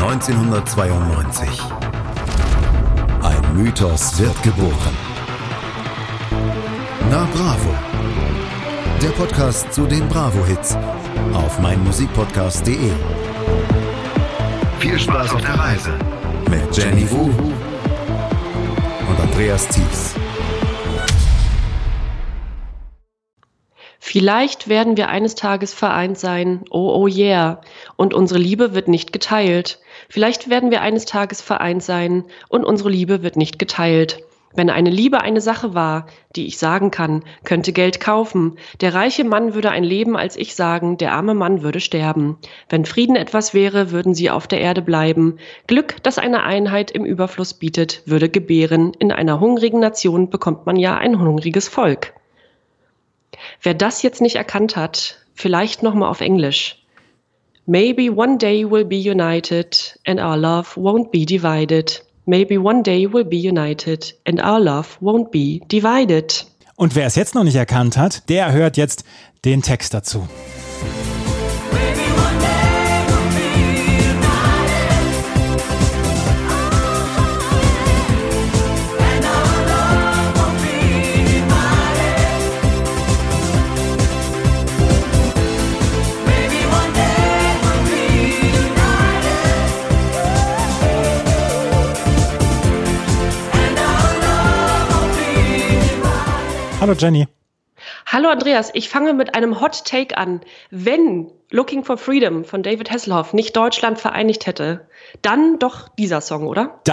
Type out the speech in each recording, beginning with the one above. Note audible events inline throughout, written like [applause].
1992. Ein Mythos wird geboren. Na Bravo. Der Podcast zu den Bravo-Hits auf meinmusikpodcast.de. Viel Spaß auf der Reise mit Jenny Wu und Andreas Thies. Vielleicht werden wir eines Tages vereint sein, oh oh yeah, und unsere Liebe wird nicht geteilt. Vielleicht werden wir eines Tages vereint sein und unsere Liebe wird nicht geteilt. Wenn eine Liebe eine Sache war, die ich sagen kann, könnte Geld kaufen. Der reiche Mann würde ein Leben als ich sagen, der arme Mann würde sterben. Wenn Frieden etwas wäre, würden sie auf der Erde bleiben. Glück, das eine Einheit im Überfluss bietet, würde gebären. In einer hungrigen Nation bekommt man ja ein hungriges Volk. Wer das jetzt nicht erkannt hat, vielleicht nochmal auf Englisch. Maybe one day we'll be united and our love won't be divided. Maybe one day we'll be united and our love won't be divided. Und wer es jetzt noch nicht erkannt hat, der hört jetzt den Text dazu. Hallo Jenny. Hallo Andreas, ich fange mit einem Hot Take an. Wenn Looking for Freedom von David Hasselhoff nicht Deutschland vereinigt hätte, dann doch dieser Song, oder? [laughs]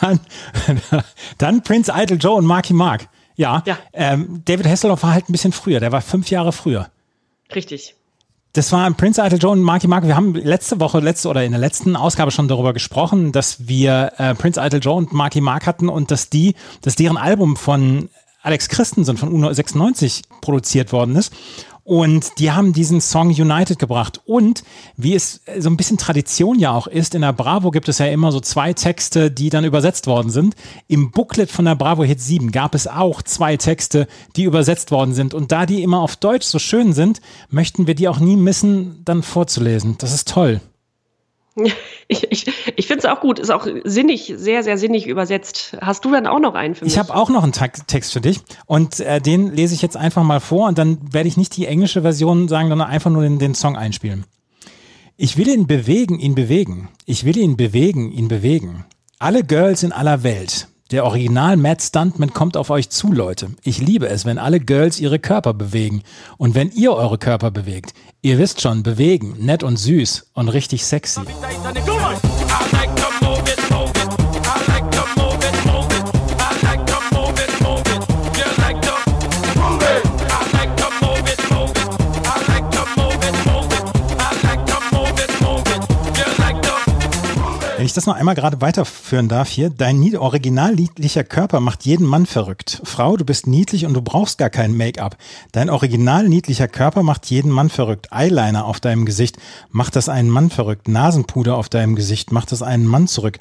Dann, dann, dann Prince Idol Joe und Marky Mark. Ja, ja. Ähm, David Hasselhoff war halt ein bisschen früher, der war fünf Jahre früher. Richtig. Das war Prince Idol Joe und Marky Mark. Wir haben letzte Woche, letzte oder in der letzten Ausgabe schon darüber gesprochen, dass wir äh, Prince Idol Joe und Marky Mark hatten und dass die, dass deren Album von Alex Christensen von UNO 96 produziert worden ist. Und die haben diesen Song United gebracht. Und wie es so ein bisschen Tradition ja auch ist, in der Bravo gibt es ja immer so zwei Texte, die dann übersetzt worden sind. Im Booklet von der Bravo Hit 7 gab es auch zwei Texte, die übersetzt worden sind. Und da die immer auf Deutsch so schön sind, möchten wir die auch nie missen, dann vorzulesen. Das ist toll. [laughs] Ich, ich, ich finde es auch gut, ist auch sinnig, sehr, sehr sinnig übersetzt. Hast du dann auch noch einen für mich? Ich habe auch noch einen Text für dich und äh, den lese ich jetzt einfach mal vor und dann werde ich nicht die englische Version sagen, sondern einfach nur den, den Song einspielen. Ich will ihn bewegen, ihn bewegen. Ich will ihn bewegen, ihn bewegen. Alle Girls in aller Welt. Der Original Mad Stuntman kommt auf euch zu, Leute. Ich liebe es, wenn alle Girls ihre Körper bewegen. Und wenn ihr eure Körper bewegt. Ihr wisst schon, bewegen, nett und süß und richtig sexy. Ich das noch einmal gerade weiterführen darf hier, dein original niedlicher Körper macht jeden Mann verrückt. Frau, du bist niedlich und du brauchst gar kein Make-up. Dein original niedlicher Körper macht jeden Mann verrückt. Eyeliner auf deinem Gesicht macht das einen Mann verrückt. Nasenpuder auf deinem Gesicht macht das einen Mann zurück.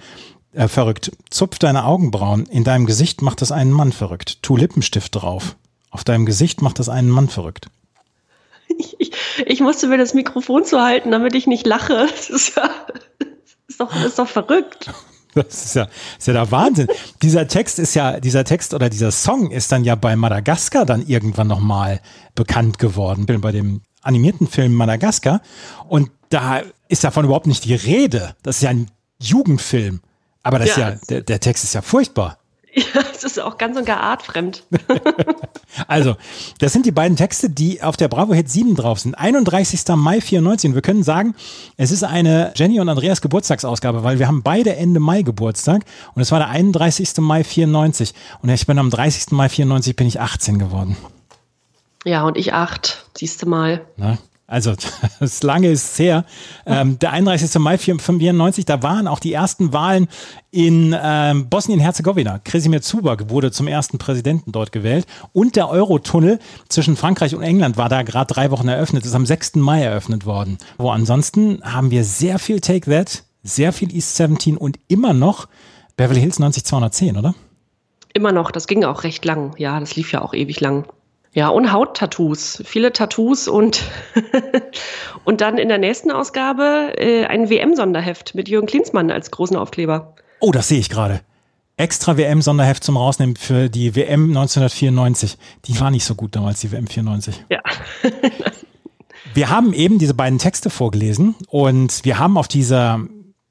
Äh, verrückt. Zupf deine Augenbrauen. In deinem Gesicht macht das einen Mann verrückt. Tu Lippenstift drauf. Auf deinem Gesicht macht das einen Mann verrückt. [laughs] Ich, ich musste mir das Mikrofon zu halten, damit ich nicht lache. [laughs] Das ist ja ist doch, ist doch verrückt. [laughs] Das ist ja, ist ja der Wahnsinn. dieser Text ist ja, dieser Text oder dieser Song ist dann ja bei Madagaskar dann irgendwann nochmal bekannt geworden. Bin bei dem animierten Film Madagaskar. Und da ist davon überhaupt nicht die Rede. Das ist ja ein Jugendfilm. Aber das ja, ist ja, der, der Text ist ja furchtbar. [laughs] Ja, es ist auch ganz und gar artfremd. [laughs] also, das sind die beiden Texte, die auf der Bravo Hit 7 drauf sind. 31. Mai 94. Und wir können sagen, es ist eine Jenny und Andreas Geburtstagsausgabe, weil wir haben beide Ende Mai Geburtstag. Und es war der 31. Mai 94. Und ich bin am 30. Mai 94 bin ich 18 geworden. Ja, und ich 8. Siehst du mal. Na? Also [laughs] das lange ist her. Ähm, der 31. Mai 1994, da waren auch die ersten Wahlen in ähm, Bosnien-Herzegowina. Kresimir Zuba wurde zum ersten Präsidenten dort gewählt. Und der Eurotunnel zwischen Frankreich und England war da gerade drei Wochen eröffnet. Ist am 6. Mai eröffnet worden. Wo ansonsten haben wir sehr viel Take That, sehr viel East 17 und immer noch Beverly Hills 90210, oder? Immer noch. Das ging auch recht lang. Ja, das lief ja auch ewig lang. Ja, und Hauttattoos. Viele Tattoos und, [laughs] und dann in der nächsten Ausgabe äh, ein WM-Sonderheft mit Jürgen Klinsmann als großen Aufkleber. Oh, das sehe ich gerade. Extra WM-Sonderheft zum Rausnehmen für die WM 1994. Die war nicht so gut damals, die WM 94. Ja. [laughs] wir haben eben diese beiden Texte vorgelesen und wir haben auf dieser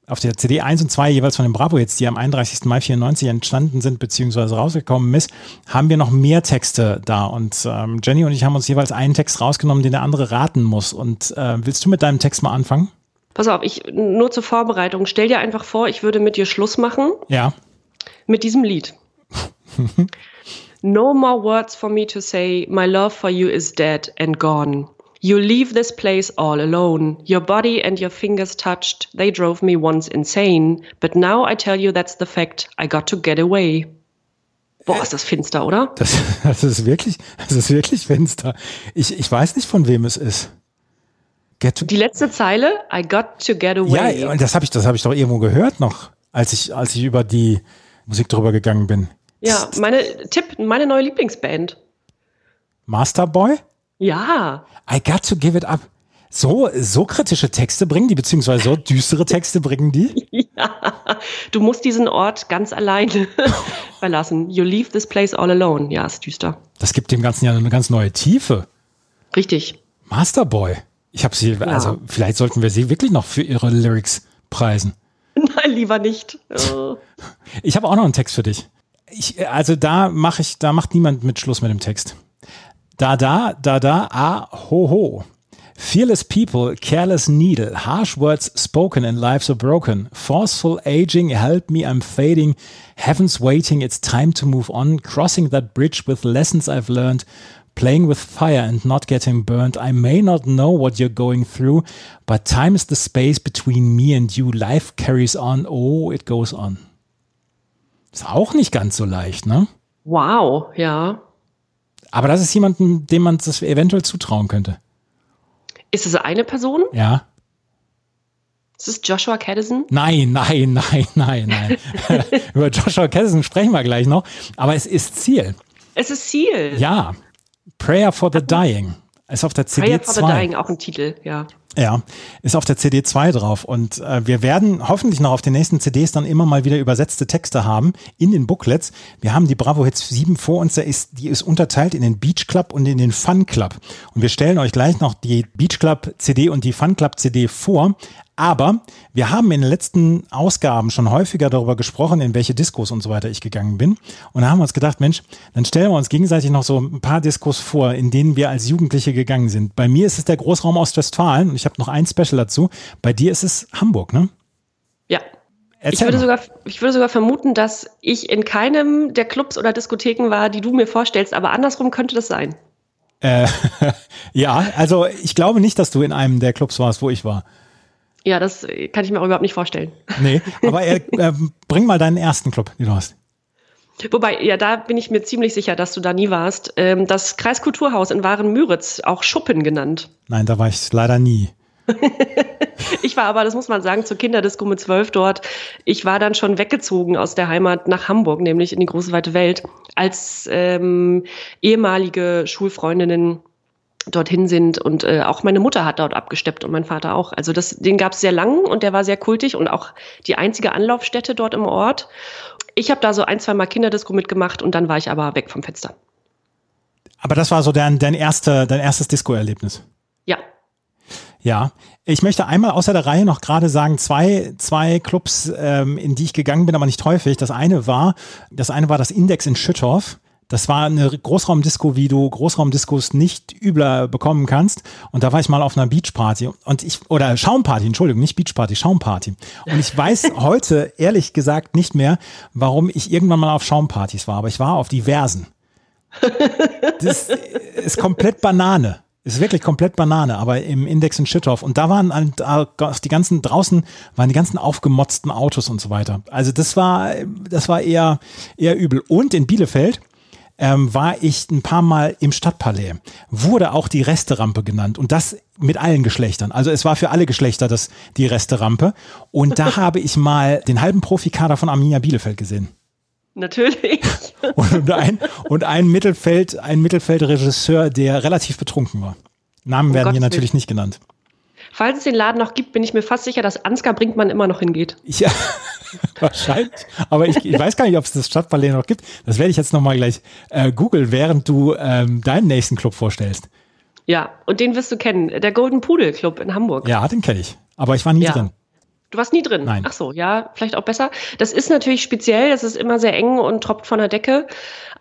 auf der CD 1 und 2 jeweils von den Bravo jetzt, die am 31. Mai 94 entstanden sind beziehungsweise rausgekommen ist, haben wir noch mehr Texte da. Und ähm, Jenny und ich haben uns jeweils einen Text rausgenommen, den der andere raten muss. Und äh, willst du mit deinem Text mal anfangen? Pass auf, ich nur zur Vorbereitung. Stell dir einfach vor, ich würde mit dir Schluss machen. Ja. Mit diesem Lied. [laughs] no more words for me to say. My love for you is dead and gone. You leave this place all alone. Your body and your fingers touched. They drove me once insane. But now I tell you that's the fact. I got to get away. Boah, ist das finster, oder? Das, [laughs] das ist wirklich, das ist wirklich finster. Ich, ich weiß nicht, von wem es ist. Die letzte Zeile, I got to get away. Ja, und das habe ich, das habe ich doch irgendwo gehört noch, als ich, als ich über die Musik drüber gegangen bin. Ja, meine Tipp, meine neue Lieblingsband. Masterboy? Ja. I got to give it up. So, so kritische Texte bringen die, beziehungsweise so düstere Texte bringen die? [laughs] Ja, du musst diesen Ort ganz alleine [laughs] verlassen. You leave this place all alone. Ja, ist düster. Das gibt dem Ganzen ja eine ganz neue Tiefe. Richtig. Masterboy. Ich habe sie, ja. also vielleicht sollten wir sie wirklich noch für ihre Lyrics preisen. [laughs] Nein, lieber nicht. Oh. Ich habe auch noch einen Text für dich. Ich, also da mache ich, da macht niemand mit Schluss mit dem Text. Da da, da da, ah, ho ho. Fearless people, careless needle, harsh words spoken and lives are broken. Forceful aging, help me, I'm fading. Heaven's waiting, it's time to move on. Crossing that bridge with lessons I've learned. Playing with fire and not getting burned. I may not know what you're going through, but time is the space between me and you. Life carries on. Oh, it goes on. Ist auch nicht ganz so leicht, ne? Wow, ja. Aber das ist jemandem, dem man das eventuell zutrauen könnte. Ist es eine Person? Ja. Ist es Joshua Caddison? [laughs] Nein, nein, nein, nein, [laughs] nein. Über Joshua Caddison sprechen wir gleich noch. Aber es ist Ziel. Es ist Ziel. Ja. Prayer for the Dying. Ist auf der CD2. Prayer for the Dying, auch ein Titel, ja. Ja, ist auf der CD 2 drauf. Und äh, wir werden hoffentlich noch auf den nächsten CDs dann immer mal wieder übersetzte Texte haben in den Booklets. Wir haben die Bravo Hits 7 vor uns, der ist, die ist unterteilt in den Beach Club und in den Fun Club. Und wir stellen euch gleich noch die Beach Club CD und die Fun Club CD vor. Aber wir haben in den letzten Ausgaben schon häufiger darüber gesprochen, in welche Diskos und so weiter ich gegangen bin. Und da haben wir uns gedacht, Mensch, dann stellen wir uns gegenseitig noch so ein paar Diskos vor, in denen wir als Jugendliche gegangen sind. Bei mir ist es der Großraum Ostwestfalen und ich habe noch ein Special dazu. Bei dir ist es Hamburg, ne? Ja. ich würde, sogar, ich würde sogar vermuten, dass ich in keinem der Clubs oder Diskotheken war, die du mir vorstellst, aber andersrum könnte das sein. Äh, [laughs] ja, also ich glaube nicht, dass du in einem der Clubs warst, wo ich war. Ja, das kann ich mir auch überhaupt nicht vorstellen. [laughs] Nee, aber äh, äh, bring mal deinen ersten Club, den du hast. Wobei, ja, da bin ich mir ziemlich sicher, dass du da nie warst. Ähm, das Kreiskulturhaus in Waren-Müritz, auch Schuppen genannt. Nein, da war ich leider nie. [laughs] ich war aber, das muss man sagen, zur Kinderdisco mit zwölf dort. Ich war dann schon weggezogen aus der Heimat nach Hamburg, nämlich in die große weite Welt, als ähm, ehemalige Schulfreundinnen dorthin sind und äh, auch meine Mutter hat dort abgesteppt und mein Vater auch. Also das, den gab es sehr lang und der war sehr kultig und auch die einzige Anlaufstätte dort im Ort. Ich habe da so ein, zwei Mal Kinderdisco mitgemacht und dann war ich aber weg vom Fenster. Aber das war so dein, dein, erste, dein erstes Disco-Erlebnis? Ja. Ja, ich möchte einmal außer der Reihe noch gerade sagen, zwei, zwei Clubs, ähm, in die ich gegangen bin, aber nicht häufig. Das eine war, das eine war das Index in Schüttorf. Das war eine Großraumdisco, wie du Großraumdiskos nicht übler bekommen kannst. Und da war ich mal auf einer Beachparty und ich, oder Schaumparty, Entschuldigung, nicht Beachparty, Schaumparty. Und ich weiß [laughs] heute ehrlich gesagt nicht mehr, warum ich irgendwann mal auf Schaumpartys war, aber ich war auf diversen. Das ist komplett Banane. Ist wirklich komplett Banane, aber im Index in Schüttorf. Und da waren die ganzen, draußen waren die ganzen aufgemotzten Autos und so weiter. Also das war, das war eher, eher übel. Und in Bielefeld, ähm, war ich ein paar Mal im Stadtpalais. Wurde auch die Resterampe genannt und das mit allen Geschlechtern. Also es war für alle Geschlechter das, die Resterampe. Und da [laughs] habe ich mal den halben Profikader von Arminia Bielefeld gesehen. Natürlich. [laughs] und ein, und ein Mittelfeld, ein Mittelfeldregisseur, der relativ betrunken war. Namen Um werden hier Gottes natürlich nicht genannt. Falls es den Laden noch gibt, bin ich mir fast sicher, dass Ansgar Brinkmann immer noch hingeht. Ja, [laughs] wahrscheinlich. Aber ich, ich weiß gar nicht, ob es das Stadtpalais noch gibt. Das werde ich jetzt nochmal gleich äh, googeln, während du ähm, deinen nächsten Club vorstellst. Ja, und den wirst du kennen. Der Golden Pudel Club in Hamburg. Ja, den kenne ich. Aber ich war nie Ja. drin. Du warst nie drin. Nein. Ach so, ja, vielleicht auch besser. Das ist natürlich speziell, das ist immer sehr eng und tropft von der Decke.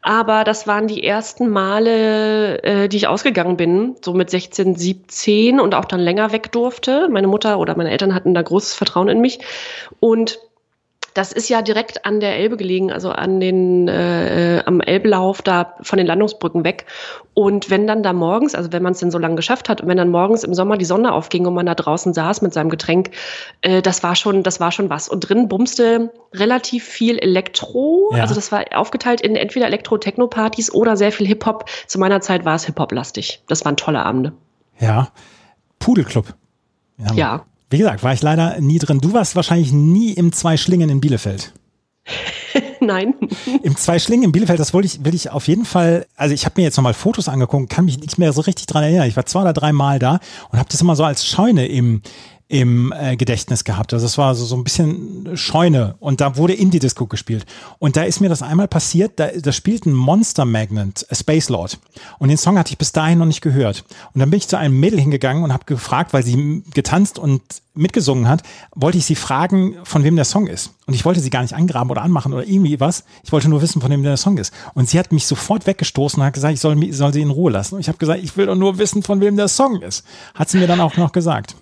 Aber das waren die ersten Male, äh, die ich ausgegangen bin, so mit 16, 17 und auch dann länger weg durfte. Meine Mutter oder meine Eltern hatten da großes Vertrauen in mich. Und das ist ja direkt an der Elbe gelegen, also an den äh, am Elblauf da von den Landungsbrücken weg. Und wenn dann da morgens, also wenn man es denn so lange geschafft hat, und wenn dann morgens im Sommer die Sonne aufging und man da draußen saß mit seinem Getränk, äh, das war schon, das war schon was. Und drin bumste relativ viel Elektro. Ja. Also das war aufgeteilt in entweder Elektro-Techno-Partys oder sehr viel Hip-Hop. Zu meiner Zeit war es Hip-Hop-lastig. Das waren tolle Abende. Ja. Pudelclub. Hamburg. Ja. Wie gesagt, war ich leider nie drin. Du warst wahrscheinlich nie im Zwei Schlingen in Bielefeld. [laughs] Nein. Im Zwei Schlingen in Bielefeld, das wollte ich, will ich auf jeden Fall, also ich habe mir jetzt nochmal Fotos angeguckt, kann mich nicht mehr so richtig dran erinnern. Ich war zwei oder drei Mal da und habe das immer so als Scheune im, im äh, Gedächtnis gehabt. Also es war so, so ein bisschen Scheune und da wurde Indie-Disco gespielt. Und da ist mir das einmal passiert, da, da spielt ein Monster Magnet, a Space Lord. Und den Song hatte ich bis dahin noch nicht gehört. Und dann bin ich zu einem Mädel hingegangen und habe gefragt, weil sie getanzt und mitgesungen hat, wollte ich sie fragen, von wem der Song ist. Und ich wollte sie gar nicht angraben oder anmachen oder irgendwie was. Ich wollte nur wissen, von wem der Song ist. Und sie hat mich sofort weggestoßen und hat gesagt, ich soll, soll sie in Ruhe lassen. Und ich habe gesagt, ich will doch nur wissen, von wem der Song ist. Hat sie mir dann auch noch gesagt.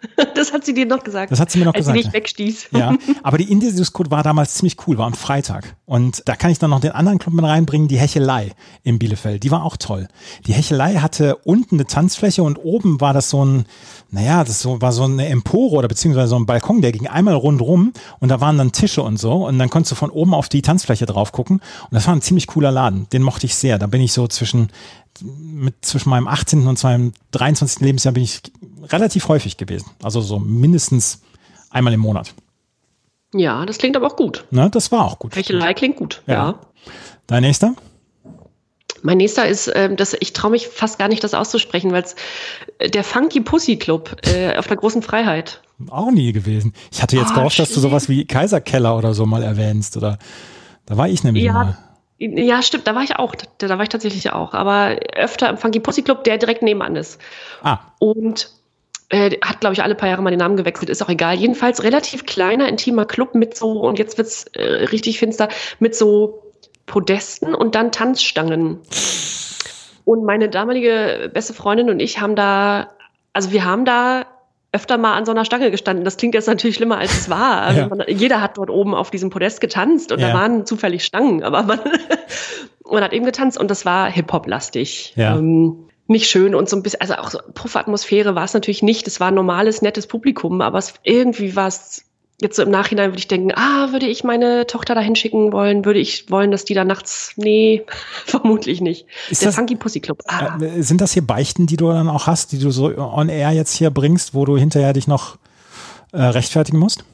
[laughs] Das hat sie dir noch gesagt. Das hat sie mir noch als gesagt. sie dich wegstieß. Ja, [laughs] aber die Indie-Disco war damals ziemlich cool, war am Freitag. Und da kann ich dann noch den anderen Club mit reinbringen, die Hechelei in Bielefeld. Die war auch toll. Die Hechelei hatte unten eine Tanzfläche und oben war das so ein, naja, das so, war so eine Empore oder beziehungsweise so ein Balkon, der ging einmal rundrum und da waren dann Tische und so. Und dann konntest du von oben auf die Tanzfläche drauf gucken. Und das war ein ziemlich cooler Laden. Den mochte ich sehr. Da bin ich so zwischen, mit, zwischen meinem 18. und meinem 23. Lebensjahr bin ich relativ häufig gewesen. Also so mindestens einmal im Monat. Ja, das klingt aber auch gut. Ne, das war auch gut. Hechelei klingt gut. Ja. Ja. Dein nächster? Mein nächster ist, ähm, das, ich traue mich fast gar nicht, das auszusprechen, weil es äh, der Funky Pussy Club äh, auf der großen Freiheit. Auch nie gewesen. Ich hatte jetzt Ah, gehofft, dass du sowas wie Kaiserkeller oder so mal erwähnst. Oder da war ich nämlich Ja, mal. Ja, stimmt, da war ich auch. Da, da war ich tatsächlich auch. Aber öfter im Funky Pussy Club, der direkt nebenan ist. Ah, Und äh, hat, glaube ich, alle paar Jahre mal den Namen gewechselt, ist auch egal. Jedenfalls relativ kleiner, intimer Club mit so, und jetzt wird's äh, richtig finster, mit so Podesten und dann Tanzstangen. Und meine damalige beste Freundin und ich haben da, also wir haben da öfter mal an so einer Stange gestanden. Das klingt jetzt natürlich schlimmer, als es war. Also [laughs] Ja. man, jeder hat dort oben auf diesem Podest getanzt und Ja. da waren zufällig Stangen, aber man, [laughs] man hat eben getanzt und das war Hip-Hop-lastig. Ja. Ähm, nicht schön und so ein bisschen, also auch so Puffatmosphäre war es natürlich nicht. Es war ein normales, nettes Publikum, aber es, irgendwie war es jetzt so im Nachhinein würde ich denken, ah, würde ich meine Tochter da hinschicken wollen, würde ich wollen, dass die da nachts, nee, [laughs] vermutlich nicht. Ist Der das- Funky Pussy Club. Ah, äh, sind das hier Beichten, die du dann auch hast, die du so on air jetzt hier bringst, wo du hinterher dich noch äh, rechtfertigen musst?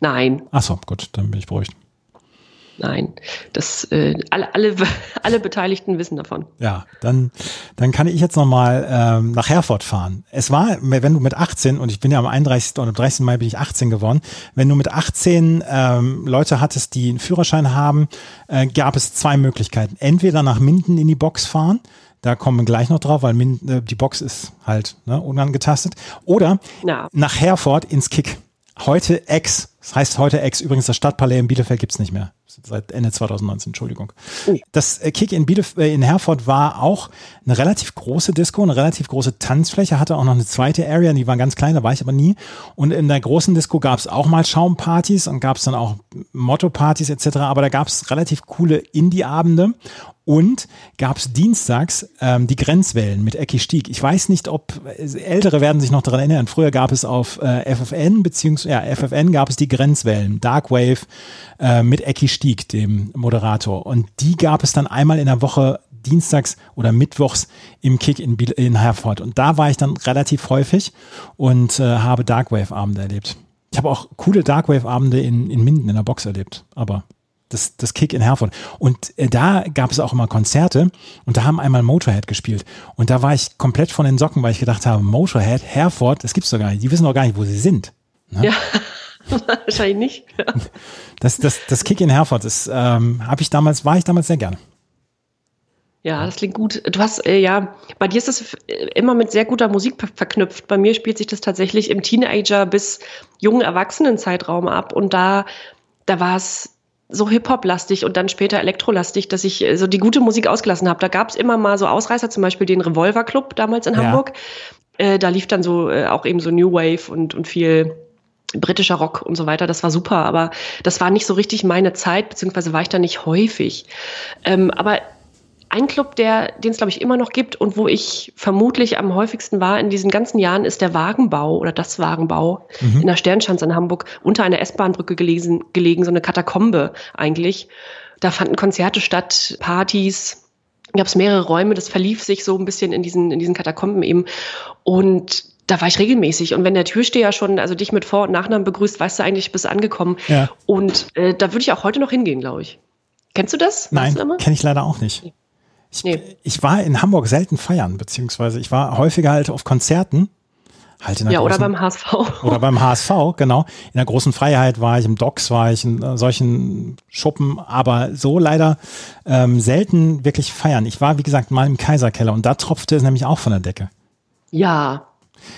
nein, Ach so, gut, dann bin ich beruhigt. Nein. Das, äh, alle, alle, [laughs] alle Beteiligten wissen davon. Ja, dann, dann kann ich jetzt nochmal ähm, nach Herford fahren. Es war, wenn du mit 18, und ich bin ja am 31. oder am 30. Mai bin ich 18 geworden, wenn du mit 18 ähm, Leute hattest, die einen Führerschein haben, äh, gab es zwei Möglichkeiten. Entweder nach Minden in die Box fahren, da kommen wir gleich noch drauf, weil Minden, äh, die Box ist halt ne, unangetastet. Oder Ja. nach Herford ins Kick. Heute Ex. Das heißt heute Ex. Übrigens, das Stadtpalais in Bielefeld gibt's nicht mehr. Seit Ende 2019, Entschuldigung. Oh. Das äh, Kick in, Bielef äh, in Herford war auch eine relativ große Disco, eine relativ große Tanzfläche, hatte auch noch eine zweite Area, die war ganz klein, da war ich aber nie. Und in der großen Disco gab's auch mal Schaumpartys und gab's dann auch Motto-Partys etc., aber da gab's relativ coole Indie-Abende. Und gab es dienstags ähm, die Grenzwellen mit Ecki Stieg. Ich weiß nicht, ob äh, Ältere werden sich noch daran erinnern. Früher gab es auf äh, FFN beziehungsweise ja, FFN gab es die Grenzwellen, Darkwave äh, mit Ecki Stieg, dem Moderator. Und die gab es dann einmal in der Woche dienstags oder mittwochs im Kick in, Biel in Herford. Und da war ich dann relativ häufig und äh, habe Darkwave-Abende erlebt. Ich habe auch coole Darkwave-Abende in, in Minden in der Box erlebt, aber das, das Kick in Herford. Und äh, da gab es auch immer Konzerte und da haben einmal Motorhead gespielt. Und da war ich komplett von den Socken, weil ich gedacht habe, Motorhead, Herford, das gibt's doch gar nicht. Die wissen doch gar nicht, wo sie sind. Ne? Ja. [laughs] Wahrscheinlich nicht. Das, das, das Kick in Herford, das ähm, habe ich damals, war ich damals sehr gerne. Ja, das klingt gut. Du hast, äh, ja, bei dir ist das immer mit sehr guter Musik verknüpft. Bei mir spielt sich das tatsächlich im Teenager bis jungen Erwachsenen-Zeitraum ab. Und da, da war es so Hip-Hop-lastig und dann später Elektro-lastig, dass ich äh, so die gute Musik ausgelassen habe. Da gab es immer mal so Ausreißer, zum Beispiel den Revolver Club damals in ja. Hamburg. Äh, da lief dann so äh, auch eben so New Wave und, und viel britischer Rock und so weiter. Das war super, aber das war nicht so richtig meine Zeit, beziehungsweise war ich da nicht häufig. Ähm, aber ein Club, der, den es glaube ich immer noch gibt und wo ich vermutlich am häufigsten war in diesen ganzen Jahren, ist der Wagenbau oder das Wagenbau mhm. in der Sternschanze in Hamburg unter einer S-Bahn-Brücke gelegen, gelegen, so eine Katakombe eigentlich. Da fanden Konzerte statt, Partys, gab es mehrere Räume, das verlief sich so ein bisschen in diesen, in diesen Katakomben eben. Und da war ich regelmäßig. Und wenn der Türsteher schon, also dich mit Vor- und Nachnamen begrüßt, weißt du eigentlich, bist angekommen. Ja. Und äh, da würde ich auch heute noch hingehen, glaube ich. Kennst du das? Nein, kenne ich leider auch nicht. Ich, nee. ich war in Hamburg selten feiern, beziehungsweise ich war häufiger halt auf Konzerten. Halt in der ja, großen, oder beim HSV. Oder beim HSV, genau. In der großen Freiheit war ich, im Docks war ich, in äh, solchen Schuppen, aber so leider ähm, selten wirklich feiern. Ich war, wie gesagt, mal im Kaiserkeller und da tropfte es nämlich auch von der Decke. Ja,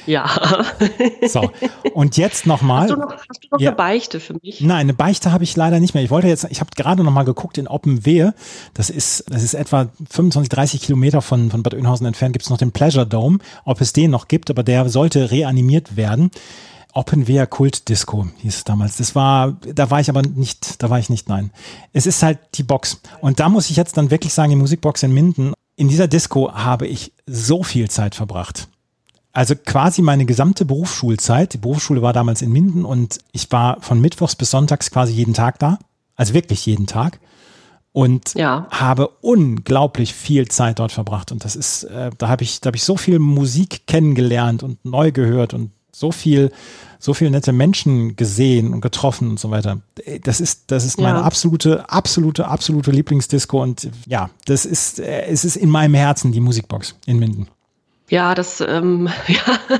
ja. [laughs] So, und jetzt nochmal. Hast du noch, hast du noch ja. eine Beichte für mich? Nein, eine Beichte habe ich leider nicht mehr. Ich wollte jetzt, ich habe gerade nochmal geguckt in Oppenwehe. Das ist, das ist etwa 25, 30 Kilometer von, von Bad Oeynhausen entfernt. Gibt es noch den Pleasure Dome, ob es den noch gibt, aber der sollte reanimiert werden. Oppenwehr Kult Disco hieß es damals. Das war, da war ich aber nicht, da war ich nicht, nein. Es ist halt die Box. Und da muss ich jetzt dann wirklich sagen, die Musikbox in Minden, in dieser Disco habe ich so viel Zeit verbracht. Also quasi meine gesamte Berufsschulzeit. Die Berufsschule war damals in Minden und ich war von Mittwochs bis Sonntags quasi jeden Tag da. Also wirklich jeden Tag. Und ja. habe unglaublich viel Zeit dort verbracht. Und das ist, äh, da habe ich, da habe ich so viel Musik kennengelernt und neu gehört und so viel, so viel nette Menschen gesehen und getroffen und so weiter. Das ist, das ist meine ja. absolute, absolute, absolute Lieblingsdisco und ja, das ist, äh, es ist in meinem Herzen die Musikbox in Minden. Ja, das ähm, [laughs] ja,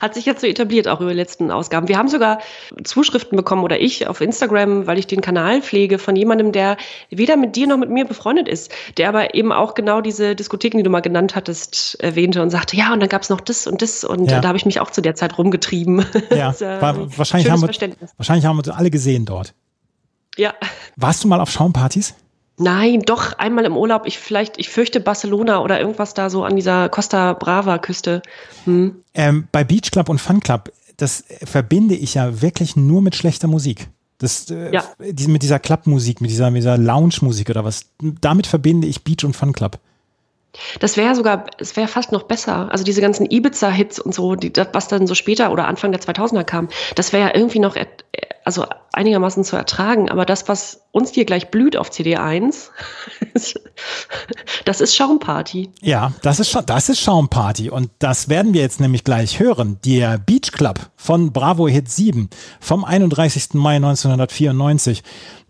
hat sich jetzt so etabliert, auch über die letzten Ausgaben. Wir haben sogar Zuschriften bekommen oder ich auf Instagram, weil ich den Kanal pflege, von jemandem, der weder mit dir noch mit mir befreundet ist, der aber eben auch genau diese Diskotheken, die du mal genannt hattest, erwähnte und sagte, ja, und dann gab es noch das und das und ja. da habe ich mich auch zu der Zeit rumgetrieben. [laughs] Ja, das, äh, war, wahrscheinlich, haben wir, wahrscheinlich haben wir alle gesehen dort. Ja. Warst du mal auf Schaumpartys? Nein, doch einmal im Urlaub. Ich vielleicht, ich fürchte Barcelona oder irgendwas da so an dieser Costa Brava Küste. Hm. Ähm, bei Beach Club und Fun Club, das verbinde ich ja wirklich nur mit schlechter Musik. Das, äh, ja. mit dieser Clubmusik, mit dieser, mit dieser Lounge-Musik oder was. Damit verbinde ich Beach und Fun Club. Das wäre sogar, es wäre fast noch besser. Also diese ganzen Ibiza-Hits und so, die, was dann so später oder Anfang der 2000er kam, das wäre ja irgendwie noch also einigermaßen zu ertragen. Aber das, was uns hier gleich blüht auf CD1, [laughs] das ist Schaumparty. Ja, das ist, das ist Schaumparty. Und das werden wir jetzt nämlich gleich hören. Der Beach Club von Bravo Hit 7 vom 31. Mai 1994.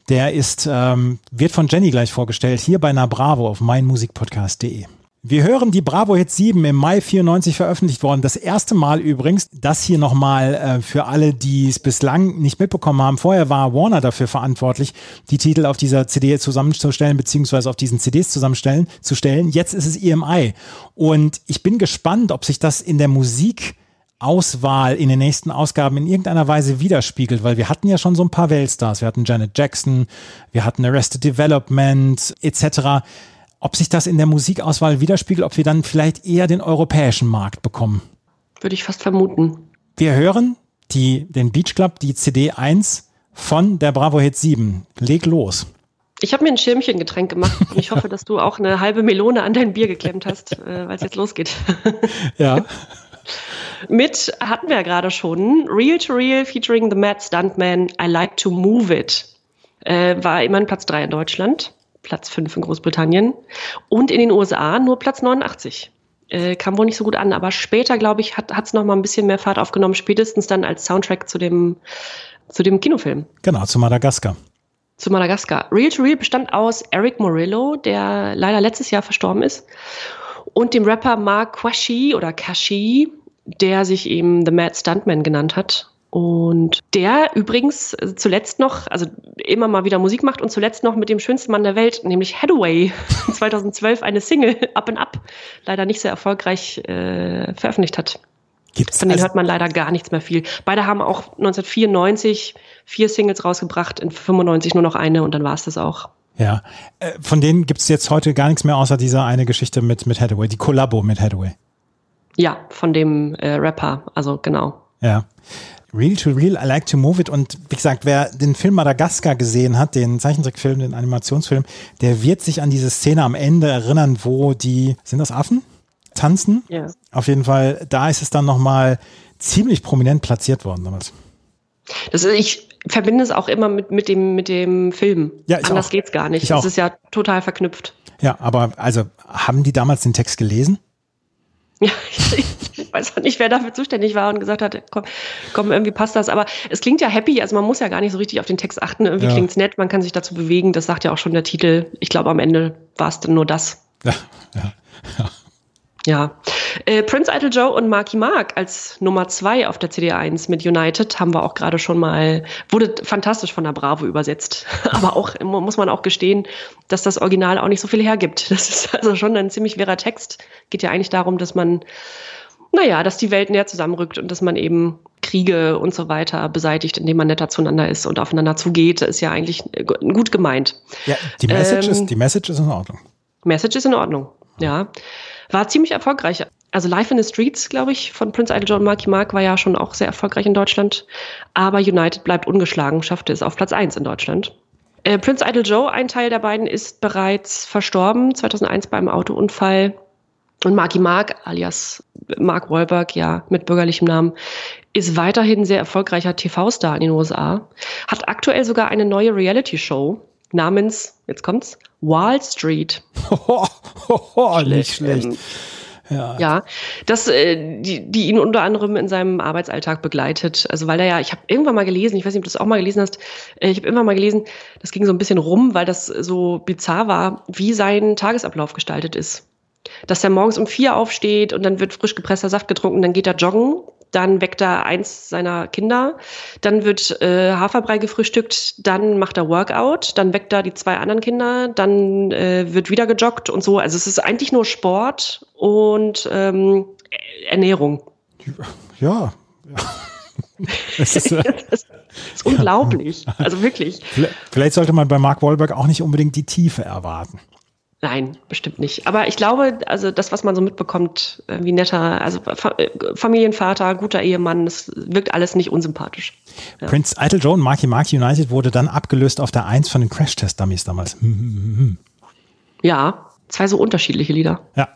Der ist, ähm, wird von Jenny gleich vorgestellt, hier bei Na Bravo auf meinmusikpodcast.de. Wir hören die Bravo Hit 7 im Mai 94 veröffentlicht worden. Das erste Mal übrigens, das hier nochmal äh, für alle, die es bislang nicht mitbekommen haben. Vorher war Warner dafür verantwortlich, die Titel auf dieser CD zusammenzustellen, beziehungsweise auf diesen CDs zusammenstellen, zu stellen. Jetzt ist es EMI. Und ich bin gespannt, ob sich das in der Musik Auswahl in den nächsten Ausgaben in irgendeiner Weise widerspiegelt, weil wir hatten ja schon so ein paar Weltstars. Wir hatten Janet Jackson, wir hatten Arrested Development etc ob sich das in der Musikauswahl widerspiegelt, ob wir dann vielleicht eher den europäischen Markt bekommen. Würde ich fast vermuten. Wir hören die, den Beach Club, die CD 1 von der Bravo Hit 7. Leg los. Ich habe mir ein Schirmchengetränk gemacht und ich hoffe, dass du auch eine halbe Melone an dein Bier geklemmt hast, äh, weil es jetzt losgeht. ja. [laughs] Mit hatten wir ja gerade schon Real to Real featuring The Mad Stuntman I Like to Move It. Äh, war immerhin Platz 3 in Deutschland. Platz 5 in Großbritannien und in den USA nur Platz 89. Äh, kam wohl nicht so gut an, aber später, glaube ich, hat es noch mal ein bisschen mehr Fahrt aufgenommen, spätestens dann als Soundtrack zu dem, zu dem Kinofilm. Genau, zu Madagaskar. zu Madagaskar. Real to Real bestand aus Eric Morillo, der leider letztes Jahr verstorben ist, und dem Rapper Mark Kwashi oder Kashi, der sich eben The Mad Stuntman genannt hat. Und der übrigens zuletzt noch, also immer mal wieder Musik macht und zuletzt noch mit dem schönsten Mann der Welt, nämlich Hathaway, [laughs] 2012 eine Single Up and Up, leider nicht sehr erfolgreich äh, veröffentlicht hat. Gibt's Von denen also hört man leider gar nichts mehr viel. Beide haben auch 1994 vier Singles rausgebracht, in 95 nur noch eine und dann war es das auch. Ja, äh, von denen gibt es jetzt heute gar nichts mehr außer dieser eine Geschichte mit, mit Hathaway, die Kollabo mit Hathaway. Ja, von dem äh, Rapper, also genau. Ja. Real to Real, I Like to Move It. Und wie gesagt, wer den Film Madagaskar gesehen hat, den Zeichentrickfilm, den Animationsfilm, der wird sich an diese Szene am Ende erinnern, wo die, sind das Affen? Tanzen. Ja. Auf jeden Fall, da ist es dann nochmal ziemlich prominent platziert worden damals. Das ist, ich verbinde es auch immer mit, mit, dem, mit dem Film. Ja, Anders geht es gar nicht. Das ist ja total verknüpft. Ja, aber also haben die damals den Text gelesen? Ja, [laughs] ich weiß auch nicht, wer dafür zuständig war und gesagt hat, komm, komm, irgendwie passt das. Aber es klingt ja happy, also man muss ja gar nicht so richtig auf den Text achten. Irgendwie ja. klingt es nett, man kann sich dazu bewegen. Das sagt ja auch schon der Titel. Ich glaube, am Ende war es dann nur das. [laughs] Ja, ja, ja. Ja. Äh, Prince Idol Joe und Marky Mark als Nummer zwei auf der CD1 mit United haben wir auch gerade schon mal, wurde fantastisch von der Bravo übersetzt. [laughs] Aber auch, muss man auch gestehen, dass das Original auch nicht so viel hergibt. [laughs] Das ist also schon ein ziemlich wirrer Text. Geht ja eigentlich darum, dass man, naja, dass die Welt näher zusammenrückt und dass man eben Kriege und so weiter beseitigt, indem man netter zueinander ist und aufeinander zugeht. Das ist ja eigentlich gut gemeint. Ja, die Message, ähm, ist, die Message ist in Ordnung. Message ist in Ordnung, ja. War ziemlich erfolgreich. Also Live in the Streets, glaube ich, von Prince Idol John Marky Mark war ja schon auch sehr erfolgreich in Deutschland. Aber United bleibt ungeschlagen, schaffte es auf Platz 1 in Deutschland. Äh, Prince Idol Joe, ein Teil der beiden, ist bereits verstorben, 2001 bei einem Autounfall. Und Marky Mark, alias Mark Wahlberg, ja, mit bürgerlichem Namen, ist weiterhin sehr erfolgreicher TV-Star in den USA, hat aktuell sogar eine neue Reality-Show namens, jetzt kommt's, Wall Street. [laughs] Nicht schlecht. Ähm, ja. ja, das, äh, die, die ihn unter anderem in seinem Arbeitsalltag begleitet. Also weil er ja, ich habe irgendwann mal gelesen, ich weiß nicht, ob du das auch mal gelesen hast, äh, ich habe irgendwann mal gelesen, das ging so ein bisschen rum, weil das so bizarr war, wie sein Tagesablauf gestaltet ist. Dass er morgens um vier aufsteht und dann wird frisch gepresster Saft getrunken, dann geht er joggen, dann weckt er eins seiner Kinder, dann wird äh, Haferbrei gefrühstückt, dann macht er Workout, dann weckt er die zwei anderen Kinder, dann äh, wird wieder gejoggt und so. Also es ist eigentlich nur Sport und ähm, Ernährung. Ja. ja. [laughs] das ist, äh, das ist unglaublich. Also wirklich. Vielleicht sollte man bei Mark Wahlberg auch nicht unbedingt die Tiefe erwarten. Nein, bestimmt nicht. Aber ich glaube, also das, was man so mitbekommt, wie netter, also äh, Familienvater, guter Ehemann, das wirkt alles nicht unsympathisch. Ja. Prince Idol Joe und Marky Mark United wurde dann abgelöst auf der 1 von den Crash Test Dummies damals. Hm, hm, hm, ja, zwei so unterschiedliche Lieder. Ja.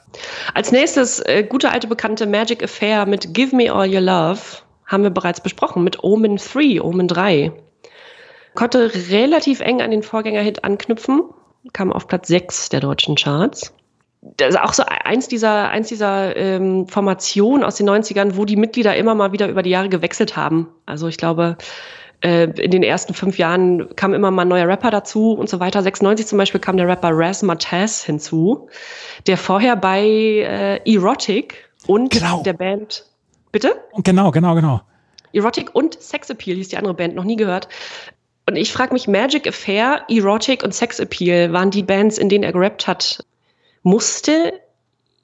Als nächstes, äh, gute alte bekannte Magic Affair mit Give Me All Your Love haben wir bereits besprochen mit Omen 3, Omen 3. Konnte relativ eng an den Vorgängerhit anknüpfen kam auf Platz 6 der deutschen Charts. Das ist auch so eins dieser, eins dieser ähm, Formationen aus den 90ern, wo die Mitglieder immer mal wieder über die Jahre gewechselt haben. Also ich glaube, äh, in den ersten fünf Jahren kam immer mal ein neuer Rapper dazu und so weiter. 96 zum Beispiel kam der Rapper Raz Mataz hinzu, der vorher bei äh, Erotic und genau. der Band. Bitte? Genau, genau, genau. Erotic und Sex Appeal hieß die andere Band, noch nie gehört. Und ich frage mich, Magic Affair, Erotic und Sex Appeal waren die Bands, in denen er gerappt hat. Musste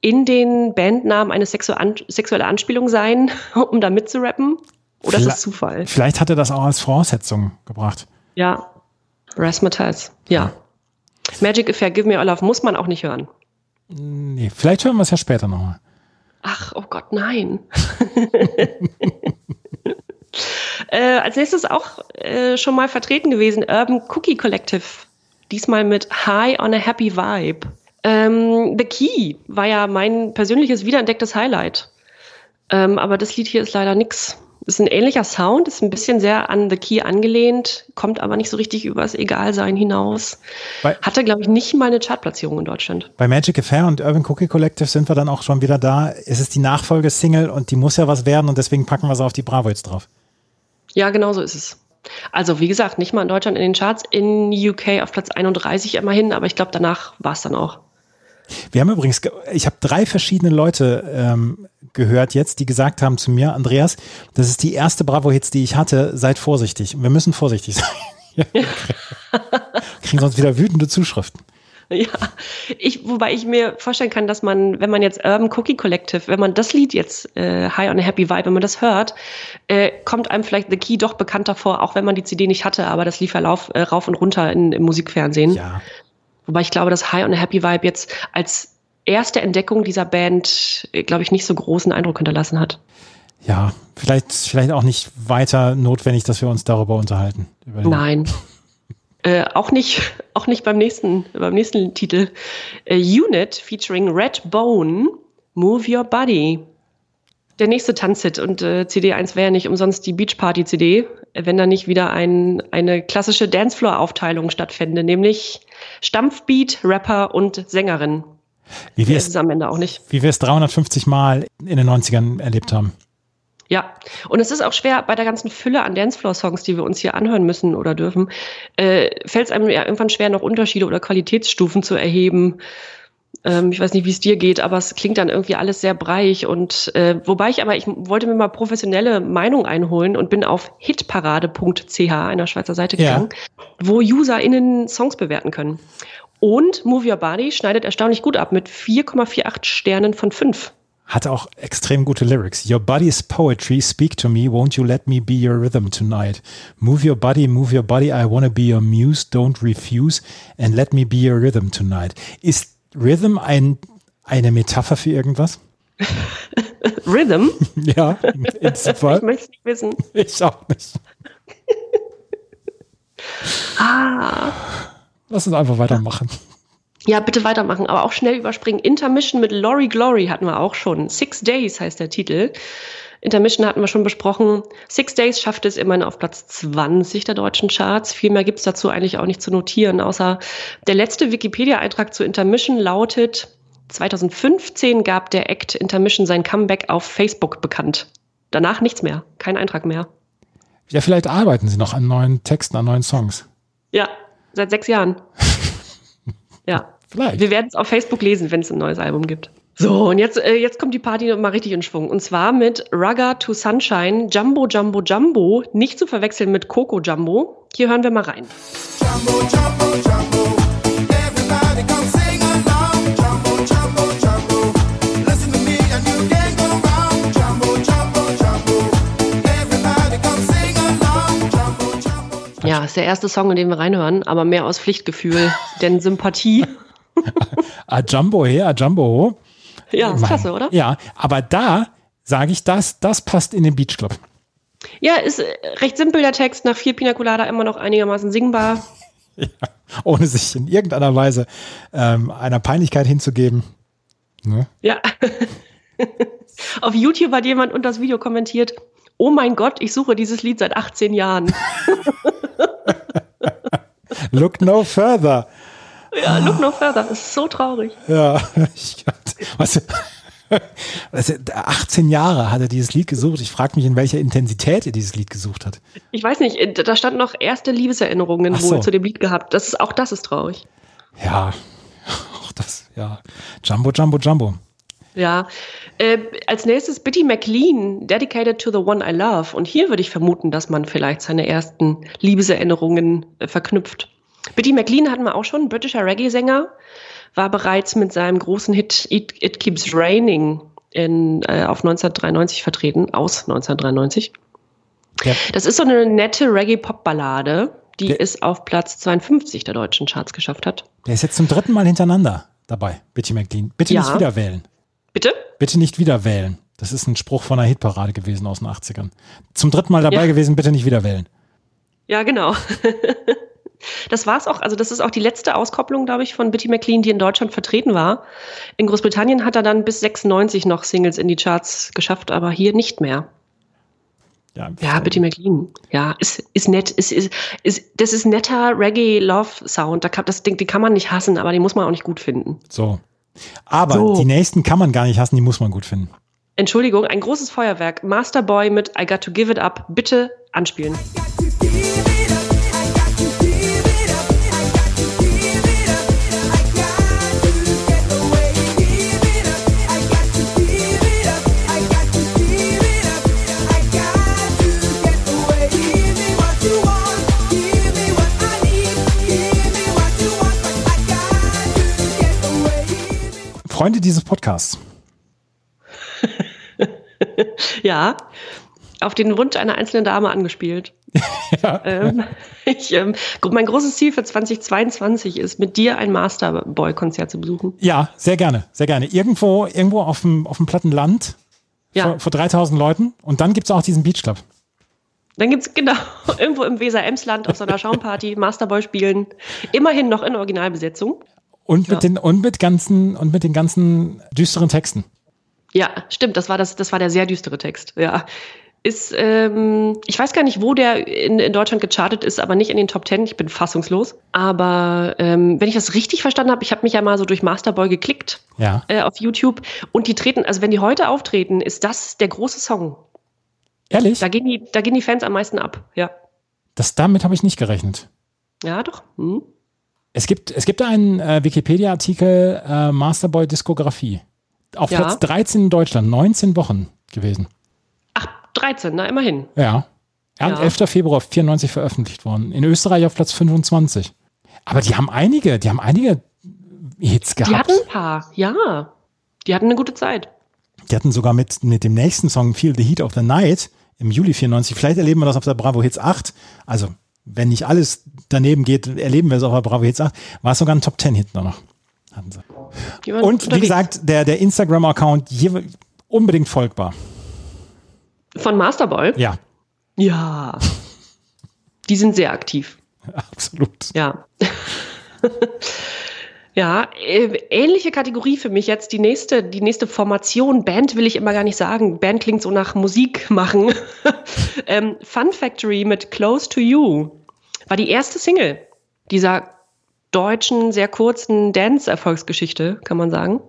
in den Bandnamen eine sexuelle Anspielung sein, [laughs] um da mitzurappen? Oder ist das Zufall? Vielleicht hat er das auch als Voraussetzung gebracht. Ja. Rasmataz. Ja. Magic Affair, Give Me All Love muss man auch nicht hören. Nee, vielleicht hören wir es ja später nochmal. Ach, oh Gott, nein. [laughs] [laughs] Äh, als nächstes auch äh, schon mal vertreten gewesen, Urban Cookie Collective. Diesmal mit High on a Happy Vibe. Ähm, The Key war ja mein persönliches wiederentdecktes Highlight. Ähm, aber das Lied hier ist leider nix. Ist ein ähnlicher Sound, ist ein bisschen sehr an The Key angelehnt, kommt aber nicht so richtig übers Egalsein hinaus. Bei, Hatte, glaube ich, nicht mal eine Chartplatzierung in Deutschland. Bei Magic Affair und Urban Cookie Collective sind wir dann auch schon wieder da. Es ist die Nachfolgesingle und die muss ja was werden und deswegen packen wir sie auf die Bravo jetzt drauf. Ja, genau so ist es. Also wie gesagt, nicht mal in Deutschland in den Charts, in UK auf Platz 31 immerhin, aber ich glaube, danach war es dann auch. Wir haben übrigens, ich habe drei verschiedene Leute ähm, gehört jetzt, die gesagt haben zu mir, Andreas, das ist die erste Bravo-Hits, die ich hatte, seid vorsichtig. Wir müssen vorsichtig [laughs] sein. ja, [laughs] kriegen sonst wieder wütende Zuschriften. [laughs] Ja, ich, wobei ich mir vorstellen kann, dass man, wenn man jetzt Urban Cookie Collective, wenn man das Lied jetzt äh, High on a Happy Vibe, wenn man das hört, äh, kommt einem vielleicht The Key doch bekannter vor, auch wenn man die CD nicht hatte, aber das lief ja lauf, äh, rauf und runter in, im Musikfernsehen. Ja. Wobei ich glaube, dass High on a Happy Vibe jetzt als erste Entdeckung dieser Band, äh, glaube ich, nicht so großen Eindruck hinterlassen hat. Ja, vielleicht, vielleicht auch nicht weiter notwendig, dass wir uns darüber unterhalten. Nein. [laughs] Äh, auch nicht, auch nicht beim nächsten, beim nächsten Titel. Äh, Unit featuring Red Bone, Move Your Body. Der nächste Tanzhit und äh, CD1 wäre nicht umsonst die Beach Party CD, wenn da nicht wieder ein, eine klassische Dancefloor-Aufteilung stattfände, nämlich Stampfbeat, Rapper und Sängerin. Wie wir es am Ende auch nicht. Wie wir es 350 Mal in den 90ern erlebt haben. Ja, und es ist auch schwer bei der ganzen Fülle an Dancefloor-Songs, die wir uns hier anhören müssen oder dürfen, äh, fällt es einem ja irgendwann schwer, noch Unterschiede oder Qualitätsstufen zu erheben. Ähm, ich weiß nicht, wie es dir geht, aber es klingt dann irgendwie alles sehr breich. Und äh, wobei ich aber, ich wollte mir mal professionelle Meinung einholen und bin auf hitparade.ch, einer Schweizer Seite gegangen, ja. wo UserInnen Songs bewerten können. Und Move Your Body schneidet erstaunlich gut ab mit 4,48 Sternen von 5 hat auch extrem gute Lyrics. Your body's poetry, speak to me, won't you let me be your rhythm tonight? Move your body, move your body, I wanna be your muse, don't refuse and let me be your rhythm tonight. Ist Rhythm ein, eine Metapher für irgendwas? [laughs] Rhythm? [laughs] ja, in diesem Fall. Ich möchte es nicht wissen. [laughs] Ich auch nicht. ah. Lass uns einfach weitermachen. Ja, bitte weitermachen, aber auch schnell überspringen. Intermission mit Lori Glory hatten wir auch schon. Six Days heißt der Titel. Intermission hatten wir schon besprochen. Six Days schafft es immerhin auf Platz 20 der deutschen Charts. Viel mehr gibt's dazu eigentlich auch nicht zu notieren, außer der letzte Wikipedia-Eintrag zu Intermission lautet, 2015 gab der Act Intermission sein Comeback auf Facebook bekannt. Danach nichts mehr, kein Eintrag mehr. Ja, vielleicht arbeiten sie noch an neuen Texten, an neuen Songs. Ja, seit sechs Jahren. [laughs] ja. Vielleicht. Wir werden es auf Facebook lesen, wenn es ein neues Album gibt. So, und jetzt, äh, jetzt kommt die Party mal richtig in Schwung. Und zwar mit Rugger to Sunshine, Jumbo Jumbo Jumbo, nicht zu verwechseln mit Coco Jumbo. Hier hören wir mal rein. Jumbo, Jumbo, Jumbo. Ja, ist der erste Song, in den wir reinhören, aber mehr aus Pflichtgefühl, denn Sympathie a Jumbo her, a Jumbo ho. Ja, ist klasse, oder? Ja, aber da sage ich das, das passt in den Beach Club. Ja, ist äh, recht simpel der Text, nach vier Pina Colada immer noch einigermaßen singbar. [laughs] Ja, ohne sich in irgendeiner Weise ähm, einer Peinlichkeit hinzugeben. Ne? Ja. [laughs] Auf YouTube hat jemand unter das Video kommentiert, oh mein Gott, ich suche dieses Lied seit 18 Jahren. [laughs] Look no further. Ja, look no further. Das ist so traurig. Ja, [laughs] ich, was, also 18 Jahre hat er dieses Lied gesucht. Ich frage mich, in welcher Intensität er dieses Lied gesucht hat. Ich weiß nicht, da stand noch erste Liebeserinnerungen wohl so. zu dem Lied gehabt. Das ist, auch das ist traurig. Ja, auch das, ja. Jumbo, Jumbo, Jumbo. Ja, äh, als nächstes Bitty McLean, Dedicated to the One I Love. Und hier würde ich vermuten, dass man vielleicht seine ersten Liebeserinnerungen äh, verknüpft. Bitty McLean hatten wir auch schon, britischer Reggae-Sänger, war bereits mit seinem großen Hit It, It Keeps Raining in, äh, auf 1993 vertreten, aus 1993. Ja. Das ist so eine nette Reggae-Pop-Ballade, die der, es auf Platz 52 der deutschen Charts geschafft hat. Der ist jetzt zum dritten Mal hintereinander dabei, Bitty McLean. Bitte ja. nicht wieder wählen. Bitte? Bitte nicht wieder wählen. Das ist ein Spruch von einer Hitparade gewesen aus den 80ern. Zum dritten Mal dabei ja. gewesen, bitte nicht wieder wählen. Ja, genau. [laughs] Das war es auch. Also das ist auch die letzte Auskopplung, glaube ich, von Bitty McLean, die in Deutschland vertreten war. In Großbritannien hat er dann bis 96 noch Singles in die Charts geschafft, aber hier nicht mehr. Ja, ja Bitty McLean. Ja, ist, ist nett. Ist, ist, ist, das ist netter Reggae-Love-Sound. Da kann, das Ding, die kann man nicht hassen, aber die muss man auch nicht gut finden. So. Aber so. die nächsten kann man gar nicht hassen, die muss man gut finden. Entschuldigung, ein großes Feuerwerk. Masterboy mit I Got to Give It Up. Bitte anspielen. I Freunde dieses Podcasts. [laughs] ja, auf den Wunsch einer einzelnen Dame angespielt. [laughs] ja. ähm, ich, ähm, mein großes Ziel für 2022 ist, mit dir ein Masterboy-Konzert zu besuchen. Ja, sehr gerne, sehr gerne. Irgendwo, irgendwo auf dem, auf dem platten Land ja. vor, vor 3000 Leuten und dann gibt es auch diesen Beach Club. Dann gibt es genau [laughs] irgendwo im Weser-Emsland auf so einer Schaumparty Masterboy spielen. Immerhin noch in Originalbesetzung. Und mit, ja. den, und mit, ganzen, und mit den ganzen düsteren Texten. Ja, stimmt, das war, das, das war der sehr düstere Text. Ja. Ist, ähm, ich weiß gar nicht, wo der in, in Deutschland gechartet ist, aber nicht in den Top Ten. Ich bin fassungslos. Aber ähm, wenn ich das richtig verstanden habe, ich habe mich ja mal so durch Masterboy geklickt ja. äh, auf YouTube und die treten, also wenn die heute auftreten, ist das der große Song. Ehrlich? Da gehen die, da gehen die Fans am meisten ab, ja. Das, damit habe ich nicht gerechnet. Ja, doch. Hm. Es gibt, es gibt einen äh, Wikipedia-Artikel äh, Masterboy Diskografie. Auf ja. Platz 13 in Deutschland, 19 Wochen gewesen. Ach, 13, na immerhin. Ja. ja. 11. Februar 94 veröffentlicht worden. In Österreich auf Platz 25. Aber die haben einige, die haben einige Hits gehabt. Die hatten ein paar, ja. Die hatten eine gute Zeit. Die hatten sogar mit, mit dem nächsten Song Feel the Heat of the Night im Juli 94. Vielleicht erleben wir das auf der Bravo Hits 8. Also wenn nicht alles daneben geht, erleben wir es auf der Bravo Hits 8, war es sogar ein Top 10 Hit noch. Hatten sie. Und wie gesagt, der, der Instagram-Account unbedingt folgbar. Von Masterboy? Ja. Ja. Die sind sehr aktiv. [laughs] Absolut. Ja. [laughs] Ja, äh, ähnliche Kategorie für mich jetzt. Die nächste, die nächste Formation. Band will ich immer gar nicht sagen. Band klingt so nach Musik machen. [laughs] ähm, Fun Factory mit Close to You war die erste Single dieser deutschen, sehr kurzen Dance-Erfolgsgeschichte, kann man sagen.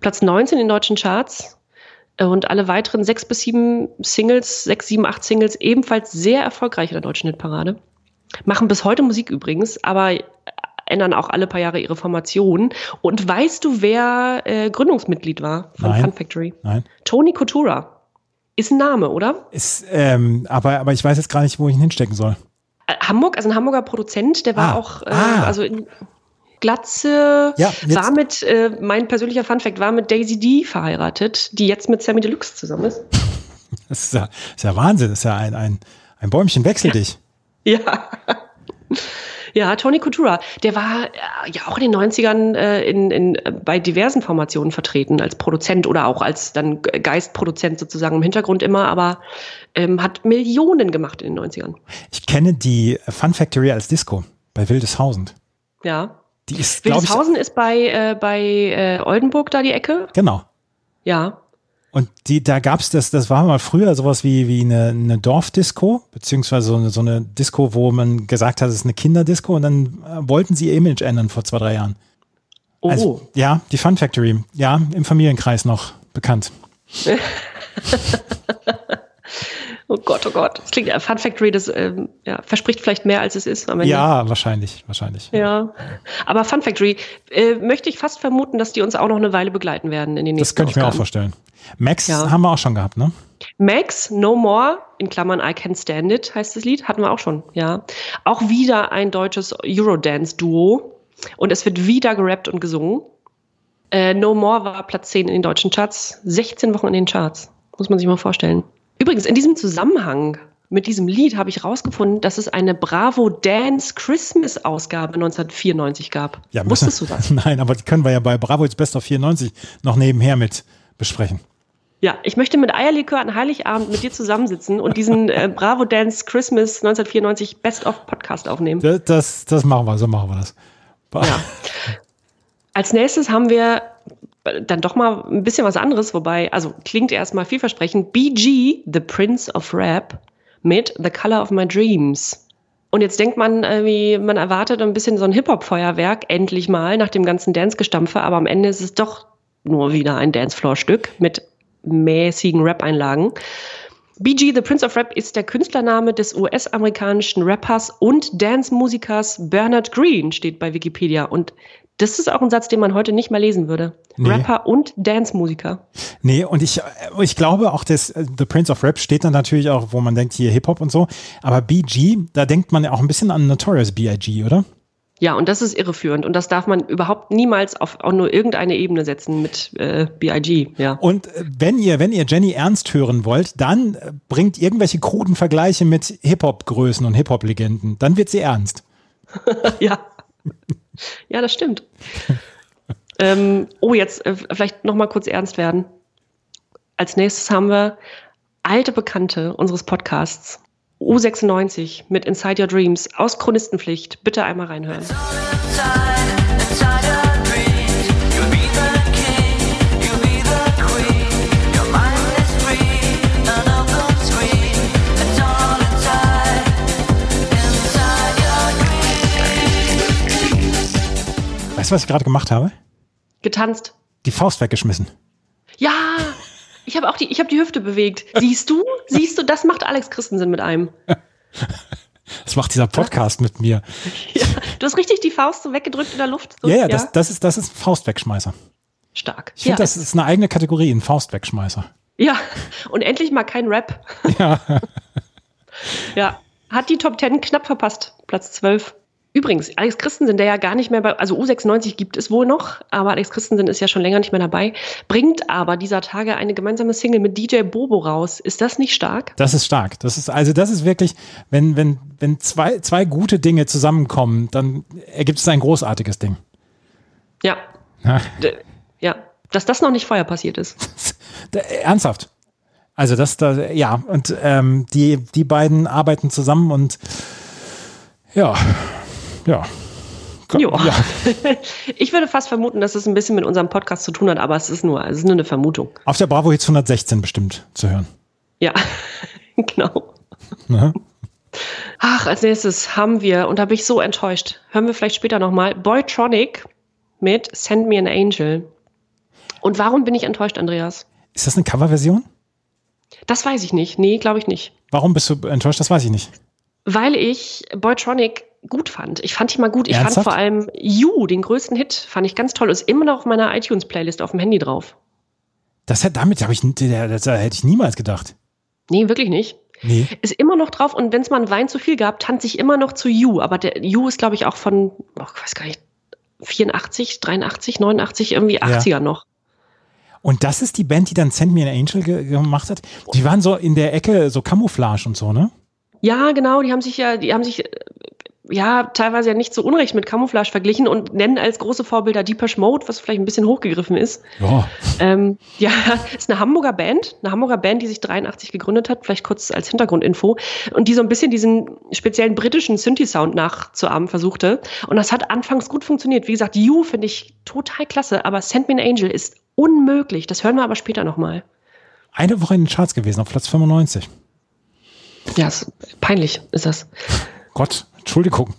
Platz 19 in deutschen Charts und alle weiteren sechs bis sieben Singles, sechs, sieben, acht Singles ebenfalls sehr erfolgreich in der deutschen Hitparade. Machen bis heute Musik übrigens, aber ändern auch alle paar Jahre ihre Formation. Und weißt du, wer äh, Gründungsmitglied war von Nein. Fun Factory? Nein. Tony Coutura. Ist ein Name, oder? Ist, ähm, aber, aber ich weiß jetzt gar nicht, wo ich ihn hinstecken soll. Äh, Hamburg, also ein Hamburger Produzent, der war Ah. auch, äh, Ah. also in Glatze, Ja, war mit, äh, mein persönlicher Funfact, war mit Daisy D verheiratet, die jetzt mit Sammy Deluxe zusammen ist. [laughs] Das ist ja, das ist ja Wahnsinn. Das ist ja ein, ein, ein Bäumchen wechsel dich. Ja. Ja, Tony Coutura, der war äh, ja auch in den 90ern äh, in, in, äh, bei diversen Formationen vertreten, als Produzent oder auch als dann Ge- Geistproduzent sozusagen im Hintergrund immer, aber ähm, hat Millionen gemacht in den 90ern. Ich kenne die Fun Factory als Disco bei Wildeshausen. Ja. Die ist, glaube ich, Wildeshausen ist bei, äh, bei äh, Oldenburg da die Ecke. genau. Ja. Und die, da gab's das, das war mal früher sowas wie, wie eine, eine Dorfdisco, beziehungsweise so eine, so eine Disco, wo man gesagt hat, es ist eine Kinderdisco und dann äh, wollten sie ihr Image ändern vor zwei, drei Jahren. Oh. Also, ja, die Fun Factory, ja, im Familienkreis noch bekannt. [laughs] oh Gott, oh Gott. Das klingt, äh, Fun Factory, das ähm, ja, verspricht vielleicht mehr, als es ist. Ja, wahrscheinlich, wahrscheinlich. Ja. Aber Fun Factory, äh, möchte ich fast vermuten, dass die uns auch noch eine Weile begleiten werden in den nächsten Das könnte ich mir auch vorstellen. Max Ja. haben wir auch schon gehabt, ne? Max, No More, in Klammern I Can Stand It, heißt das Lied, hatten wir auch schon, ja. Auch wieder ein deutsches Eurodance-Duo. Und es wird wieder gerappt und gesungen. Äh, no More war Platz 10 in den deutschen Charts, 16 Wochen in den Charts. Muss man sich mal vorstellen. Übrigens, in diesem Zusammenhang mit diesem Lied habe ich rausgefunden, dass es eine Bravo Dance Christmas Ausgabe 1994 gab. Ja, Wusstest du das? [laughs] Nein, aber die können wir ja bei Bravo jetzt Best of 94 noch nebenher mit besprechen. Ja, ich möchte mit Eierlikör an Heiligabend mit dir zusammensitzen und diesen äh, Bravo Dance Christmas 1994 Best of Podcast aufnehmen. Das, das, das machen wir, so machen wir das. Ja. Als nächstes haben wir dann doch mal ein bisschen was anderes, wobei, also klingt erstmal vielversprechend. BG, The Prince of Rap, mit The Color of My Dreams. Und jetzt denkt man, irgendwie, man erwartet ein bisschen so ein Hip-Hop-Feuerwerk, endlich mal, nach dem ganzen Dance-Gestampfe, aber am Ende ist es doch nur wieder ein Dancefloor-Stück mit mäßigen Rap-Einlagen. BG, The Prince of Rap, ist der Künstlername des US-amerikanischen Rappers und Dance-Musikers Bernard Green, steht bei Wikipedia. Und das ist auch ein Satz, den man heute nicht mehr lesen würde. Nee. Rapper und Dance-Musiker. Nee, und ich, ich glaube auch, dass äh, The Prince of Rap steht dann natürlich auch, wo man denkt, hier Hip-Hop und so. Aber BG, da denkt man ja auch ein bisschen an Notorious B.I.G., oder? Ja, und das ist irreführend und das darf man überhaupt niemals auf auch nur irgendeine Ebene setzen mit äh, BIG. Ja. Und äh, wenn ihr, wenn ihr Jenny ernst hören wollt, dann äh, bringt irgendwelche kruden Vergleiche mit Hip-Hop-Größen und Hip-Hop-Legenden. Dann wird sie ernst. [laughs] ja. Ja, das stimmt. [laughs] ähm, oh, jetzt äh, vielleicht noch mal kurz ernst werden. Als nächstes haben wir alte Bekannte unseres Podcasts. U96 mit Inside Your Dreams aus Chronistenpflicht. Bitte einmal reinhören. Weißt du, was ich gerade gemacht habe? Getanzt. Die Faust weggeschmissen. Ja, ich habe auch die, ich habe die Hüfte bewegt. Siehst du? Siehst du? Das macht Alex Christensen mit einem. Das macht dieser Podcast mit mir. Ja, du hast richtig die Faust so weggedrückt in der Luft. So, ja, ja, Das, das, ist, das ist ein Faustwegschmeißer. Stark. Ich finde, ja. das ist eine eigene Kategorie, ein Faustwegschmeißer. Ja, und endlich mal kein Rap. Ja. ja, hat die Top 10 knapp verpasst, Platz 12. Übrigens, Alex Christensen, der ja gar nicht mehr bei, also U96 gibt es wohl noch, aber Alex Christensen ist ja schon länger nicht mehr dabei, bringt aber dieser Tage eine gemeinsame Single mit DJ Bobo raus. Ist das nicht stark? Das ist stark. Das ist, also das ist wirklich, wenn, wenn, wenn zwei, zwei gute Dinge zusammenkommen, dann ergibt es ein großartiges Ding. Ja. Ja. D ja. Dass das noch nicht vorher passiert ist. [laughs] Ernsthaft. Also das da, ja, und ähm, die, die beiden arbeiten zusammen und ja, ja. Jo. Ja. [laughs] Ich würde fast vermuten, dass es ein bisschen mit unserem Podcast zu tun hat, aber es ist nur, es ist nur eine Vermutung. Auf der Bravo Hits 116 bestimmt zu hören. Ja, [laughs] genau. Ne? Ach, als nächstes haben wir, und da bin ich so enttäuscht, hören wir vielleicht später nochmal, Boytronic mit Send Me an Angel. Und warum bin ich enttäuscht, Andreas? Ist das eine Coverversion? Das weiß ich nicht. Nee, glaube ich nicht. Warum bist du enttäuscht? Das weiß ich nicht. Weil ich Boytronic gut fand. Ich fand die mal gut. Ich Ernsthaft? fand vor allem You, den größten Hit, fand ich ganz toll. Ist immer noch auf meiner iTunes-Playlist auf dem Handy drauf. Das hat damit habe ich das hätte ich niemals gedacht. Nee, wirklich nicht. Nee. Ist immer noch drauf und wenn es mal einen Wein zu viel gab, tanze ich immer noch zu You. Aber der You ist, glaube ich, auch von, oh, ich weiß gar nicht, 84, 83, 89, irgendwie 80er noch. Und das ist die Band, die dann Send Me an Angel ge gemacht hat. Die waren so in der Ecke so Camouflage und so, ne? Ja, genau, die haben sich ja, die haben sich äh, ja teilweise ja nicht so unrecht mit Camouflage verglichen und nennen als große Vorbilder Deepesh Mode, was vielleicht ein bisschen hochgegriffen ist. Ja. Ähm, ja, [laughs] ist eine Hamburger Band, eine Hamburger Band, die sich 83 gegründet hat, vielleicht kurz als Hintergrundinfo, und die so ein bisschen diesen speziellen britischen Synthi-Sound nachzuahmen versuchte. Und das hat anfangs gut funktioniert. Wie gesagt, You finde ich total klasse, aber Send Me an Angel ist unmöglich. Das hören wir aber später nochmal. Eine Woche in den Charts gewesen, auf Platz 95. Ja, ist peinlich ist das. Gott, Entschuldigung.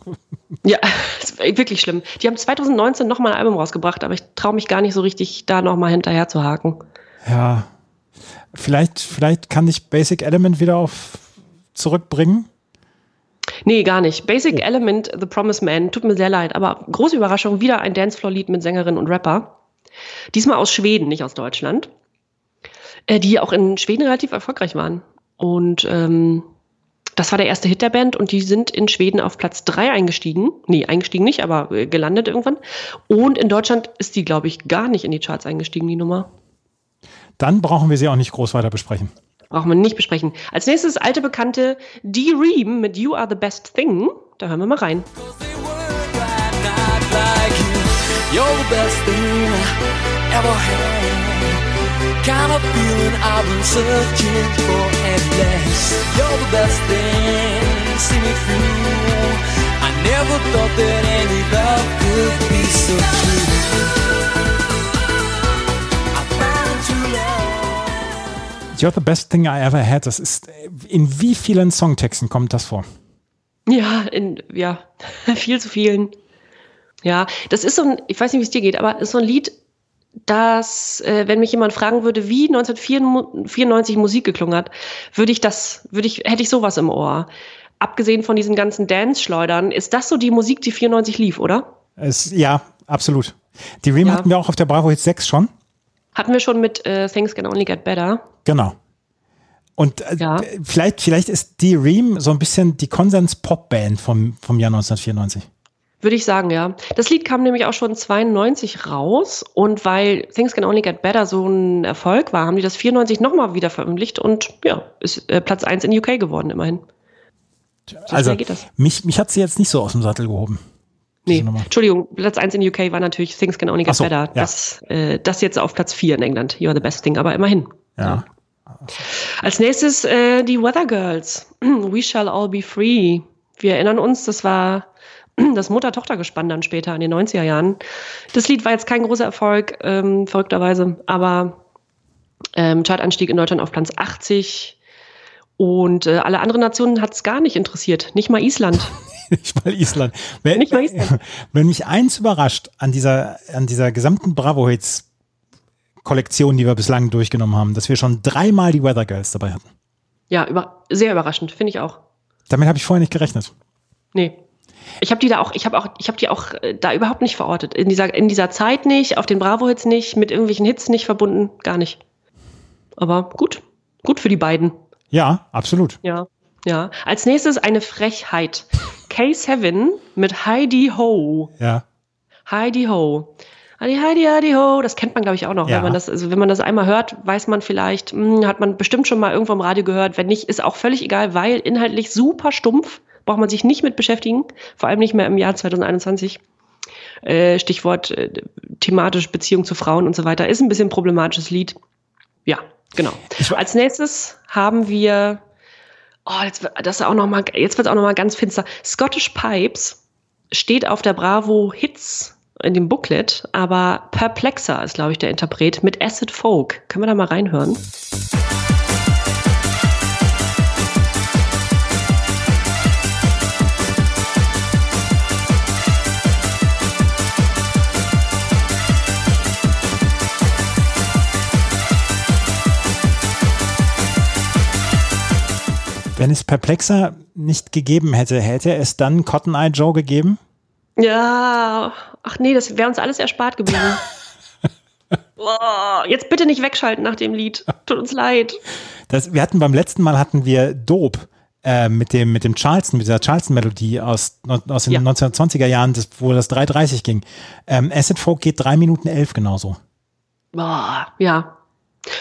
Ja, [laughs] wirklich schlimm. Die haben 2019 nochmal ein Album rausgebracht, aber ich traue mich gar nicht so richtig, da nochmal hinterher zu haken. Ja. Vielleicht, vielleicht kann ich Basic Element wieder auf zurückbringen. Nee, gar nicht. Basic Element, The Promised Man, tut mir sehr leid, aber große Überraschung, wieder ein Dancefloor-Lied mit Sängerin und Rapper. Diesmal aus Schweden, nicht aus Deutschland. Äh, die auch in Schweden relativ erfolgreich waren. Und ähm, das war der erste Hit der Band und die sind in Schweden auf Platz drei eingestiegen. Nee, eingestiegen nicht, aber äh, gelandet irgendwann. Und in Deutschland ist die, glaube ich, gar nicht in die Charts eingestiegen, die Nummer. Dann brauchen wir sie auch nicht groß weiter besprechen. Brauchen wir nicht besprechen. Als nächstes alte Bekannte D. Ream mit You Are the Best Thing. Da hören wir mal rein. You're the best thing I ever had. Kind of feeling I've been searching for endless. You're the best thing, see me through. I never thought that any love could be so true. You're the best thing I ever had. Das ist, in wie vielen Songtexten kommt das vor? Ja, in, ja, [laughs] viel zu vielen. Ja, das ist so ein, ich weiß nicht, wie es dir geht, aber ist so ein Lied, das, äh, wenn mich jemand fragen würde, wie 1994 Musik geklungen hat, würde ich das, würde ich, hätte ich sowas im Ohr. Abgesehen von diesen ganzen Dance-Schleudern, ist das so die Musik, die 94 lief, oder? Es, ja, absolut. Die Ream Ja. hatten wir auch auf der Bravo Hits 6 schon. Hatten wir schon mit äh, Things Can Only Get Better. Genau. Und äh, Ja. vielleicht, vielleicht ist die Ream so ein bisschen die Konsens-Pop-Band vom, vom Jahr 1994. Würde ich sagen, ja. Das Lied kam nämlich auch schon 92 raus und weil Things Can Only Get Better so ein Erfolg war, haben die das 94 nochmal wieder veröffentlicht und ja, ist äh, Platz 1 in UK geworden immerhin. So also, mich, mich hat sie jetzt nicht so aus dem Sattel gehoben. Nee, Entschuldigung, Platz 1 in UK war natürlich Things Can Only Get so, Better. Ja. Das, äh, das jetzt auf Platz 4 in England. You're the best thing, aber immerhin. Ja. Als nächstes äh, die Weather Girls. [clears throat] We Shall All Be Free. Wir erinnern uns, das war das Mutter-Tochter-Gespann dann später in den 90er Jahren. Das Lied war jetzt kein großer Erfolg, ähm, verrückterweise, aber ähm, Chartanstieg in Deutschland auf Platz 80. Und äh, alle anderen Nationen hat es gar nicht interessiert, nicht mal Island. [laughs] nicht mal Island. Wenn, nicht mal Island. [laughs] Wenn mich eins überrascht an dieser, an dieser gesamten Bravo-Hits Kollektion, die wir bislang durchgenommen haben, dass wir schon dreimal die Weather Girls dabei hatten. Ja, über, sehr überraschend, finde ich auch. Damit habe ich vorher nicht gerechnet. Nee. Ich habe die da auch, ich habe auch, ich habe die auch äh, da überhaupt nicht verortet. In dieser, in dieser Zeit nicht, auf den Bravo-Hits nicht, mit irgendwelchen Hits nicht verbunden, gar nicht. Aber gut. Gut für die beiden. Ja, absolut. Ja. Ja. Als nächstes eine Frechheit. [laughs] K7 mit Heidi Ho. Ja. Heidi Ho. Heidi, Heidi, Heidi, ho. Das kennt man, glaube ich, auch noch. Ja. Wenn man das, also wenn man das einmal hört, weiß man vielleicht, mh, hm, hat man bestimmt schon mal irgendwo im Radio gehört. Wenn nicht, ist auch völlig egal, weil inhaltlich super stumpf braucht man sich nicht mit beschäftigen, vor allem nicht mehr im Jahr 2021. Äh, Stichwort äh, thematisch Beziehung zu Frauen und so weiter. Ist ein bisschen problematisches Lied. Ja, genau. Als nächstes haben wir, oh, jetzt, das auch noch mal, jetzt wird es auch noch mal ganz finster. Scottish Pipes steht auf der Bravo Hits in dem Booklet, aber Perplexer ist, glaube ich, der Interpret mit Acid Folk. Können wir da mal reinhören? Wenn es Perplexer nicht gegeben hätte, hätte es dann Cotton Eye Joe gegeben? Ja, ach nee, das wäre uns alles erspart geblieben. [laughs] oh, jetzt bitte nicht wegschalten nach dem Lied. Tut uns leid. Das, wir hatten beim letzten Mal hatten wir Dope äh, mit dem mit dem Charleston, mit dieser Charleston-Melodie aus, aus den ja. 1920er Jahren, das, wo das 3,30 ging. Ähm, Acid Folk geht 3 Minuten 11 genauso. Boah, ja.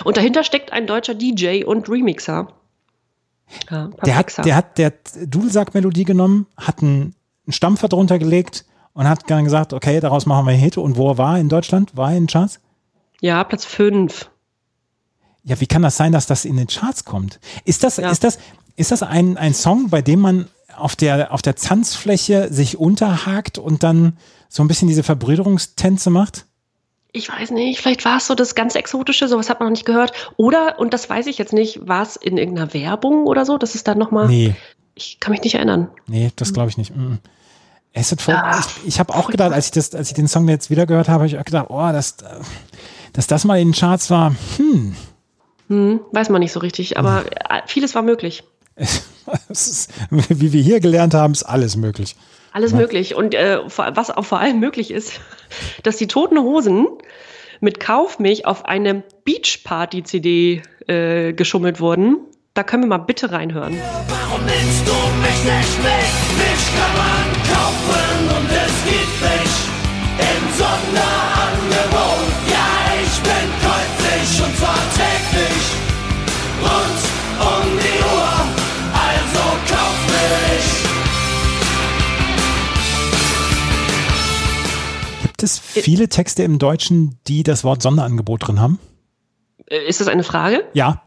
Und dahinter steckt ein deutscher DJ und Remixer. Ja, der hat, der hat der Dudelsack-Melodie genommen, hat einen einen Stampfer drunter gelegt und hat dann gesagt, okay, daraus machen wir einen Hit. Und wo er war in Deutschland? War er in den Charts? Ja, Platz 5. Ja, wie kann das sein, dass das in den Charts kommt? Ist das, ja. ist das, ist das ein, ein Song, bei dem man auf der, auf der Tanzfläche sich unterhakt und dann so ein bisschen diese Verbrüderungstänze macht? Ich weiß nicht, vielleicht war es so das ganz Exotische, sowas hat man noch nicht gehört. Oder, und das weiß ich jetzt nicht, war es in irgendeiner Werbung oder so? Das ist dann nochmal. Nee. Ich kann mich nicht erinnern. Nee, das glaube ich nicht. Mm. Acid Folk, ja, ich, ich habe auch gedacht, als ich, das, als ich den Song jetzt wieder gehört habe, habe ich auch gedacht, oh, dass, dass das mal in den Charts war, hm. Hm, weiß man nicht so richtig, aber hm. [laughs] vieles war möglich. [laughs] ist, wie wir hier gelernt haben, ist alles möglich. Alles ja. möglich. Und äh, was auch vor allem möglich ist, [laughs] dass die Toten Hosen mit Kaufmilch auf eine Beachparty-CD äh, geschummelt wurden. Da können wir mal bitte reinhören. Warum nimmst du mich nicht mit? Mich kann man kaufen es viele Texte im Deutschen, die das Wort Sonderangebot drin haben? Äh, ist das eine Frage? Ja.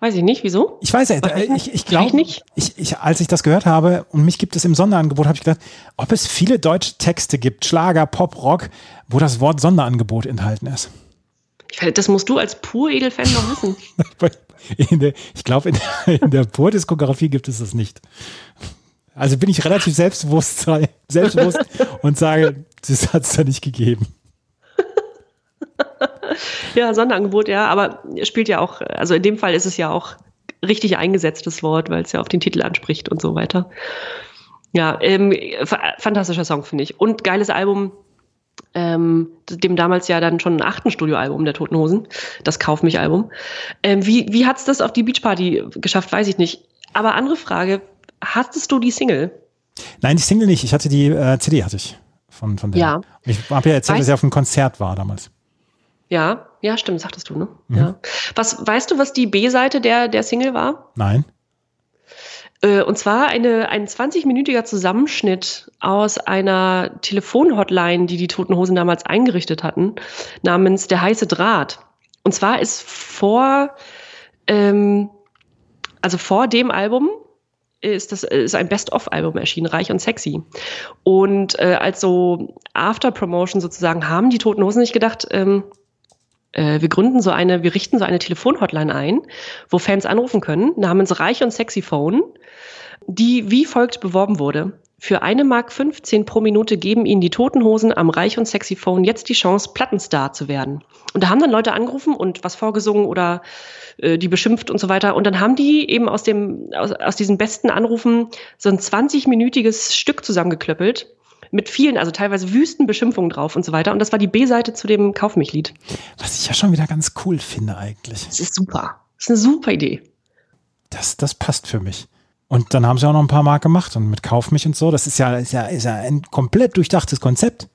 Weiß ich nicht, wieso? Ich weiß ja, ich, ich glaube nicht. Ich, ich, als ich das gehört habe und mich gibt es im Sonderangebot, habe ich gedacht, ob es viele deutsche Texte gibt, Schlager, Pop, Rock, wo das Wort Sonderangebot enthalten ist. Das musst du als Pur-Edel-Fan noch wissen. [laughs] der, ich glaube, in, in, der Pur-Diskografie gibt es das nicht. Also bin ich relativ selbstbewusst, [laughs] selbstbewusst und sage, das [laughs] hat es da nicht gegeben. [laughs] ja, Sonderangebot, ja, aber spielt ja auch, also in dem Fall ist es ja auch richtig eingesetztes Wort, weil es ja auf den Titel anspricht und so weiter. Ja, ähm, fantastischer Song, finde ich. Und geiles Album, ähm, dem damals ja dann schon achten Studioalbum der Toten Hosen, das Kauf mich Album. Ähm, wie wie hat es das auf die Beachparty geschafft, weiß ich nicht. Aber andere Frage, hattest du die Single? Nein, die Single nicht. Ich hatte die äh, CD, hatte ich. Von, von der. Ja. Ich habe ja erzählt, Weiß- dass ich auf einem Konzert war damals. Ja, ja, stimmt, sagtest du, ne? Mhm. Ja. Was, weißt du, was die B-Seite der, der Single war? Nein. Äh, und zwar eine, ein 20-minütiger Zusammenschnitt aus einer Telefonhotline, die die Toten Hosen damals eingerichtet hatten, namens Der heiße Draht. Und zwar ist vor, ähm, also vor dem Album ist das ist ein Best-of-Album erschienen, Reich und Sexy. Und äh, als so After-Promotion sozusagen haben die Toten Hosen nicht gedacht, ähm, äh, wir gründen so eine, wir richten so eine Telefonhotline ein, wo Fans anrufen können, namens Reich und Sexy Phone, die wie folgt beworben wurde. Für eine Mark 15 pro Minute geben ihnen die Toten Hosen am Reich und Sexy Phone jetzt die Chance, Plattenstar zu werden. Und da haben dann Leute angerufen und was vorgesungen oder äh, die beschimpft und so weiter. Und dann haben die eben aus dem, aus, aus diesen besten Anrufen so ein 20-minütiges Stück zusammengeklöppelt. Mit vielen, also teilweise wüsten Beschimpfungen drauf und so weiter. Und das war die B-Seite zu dem Kauf mich Lied. Was ich ja schon wieder ganz cool finde eigentlich. Das ist super. Das ist eine super Idee. Das, das passt für mich. Und dann haben sie auch noch ein paar Mark gemacht und mit Kauf mich und so. Das ist ja, ist ja, ist ja ein komplett durchdachtes Konzept.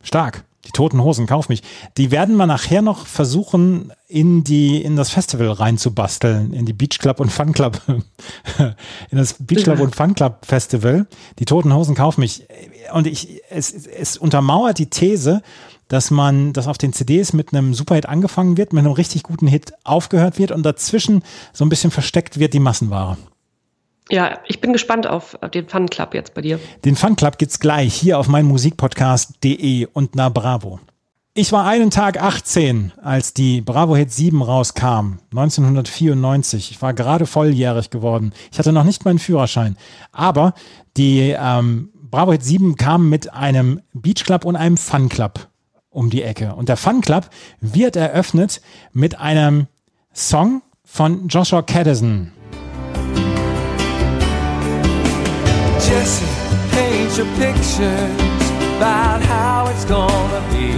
Stark. Die toten Hosen, kauf mich. Die werden wir nachher noch versuchen, in die, in das Festival reinzubasteln, in die Beach Club und Fun Club, [laughs] in das Beach Club und Fun Club Festival. Die toten Hosen, kauf mich. Und ich, es, es untermauert die These, dass man, dass auf den CDs mit einem Superhit angefangen wird, mit einem richtig guten Hit aufgehört wird und dazwischen so ein bisschen versteckt wird die Massenware. Ja, ich bin gespannt auf, den Fun Club jetzt bei dir. Den Fun Club gibt's gleich hier auf meinmusikpodcast.de und na Bravo. Ich war einen Tag 18, als die Bravo Hit 7 rauskam, 1994. Ich war gerade volljährig geworden. Ich hatte noch nicht meinen Führerschein. Aber die ähm, Bravo Hit 7 kam mit einem Beach Club und einem Fun Club um die Ecke. Und der Fun Club wird eröffnet mit einem Song von Joshua Caddison. Jesse paint your pictures about how it's gonna be.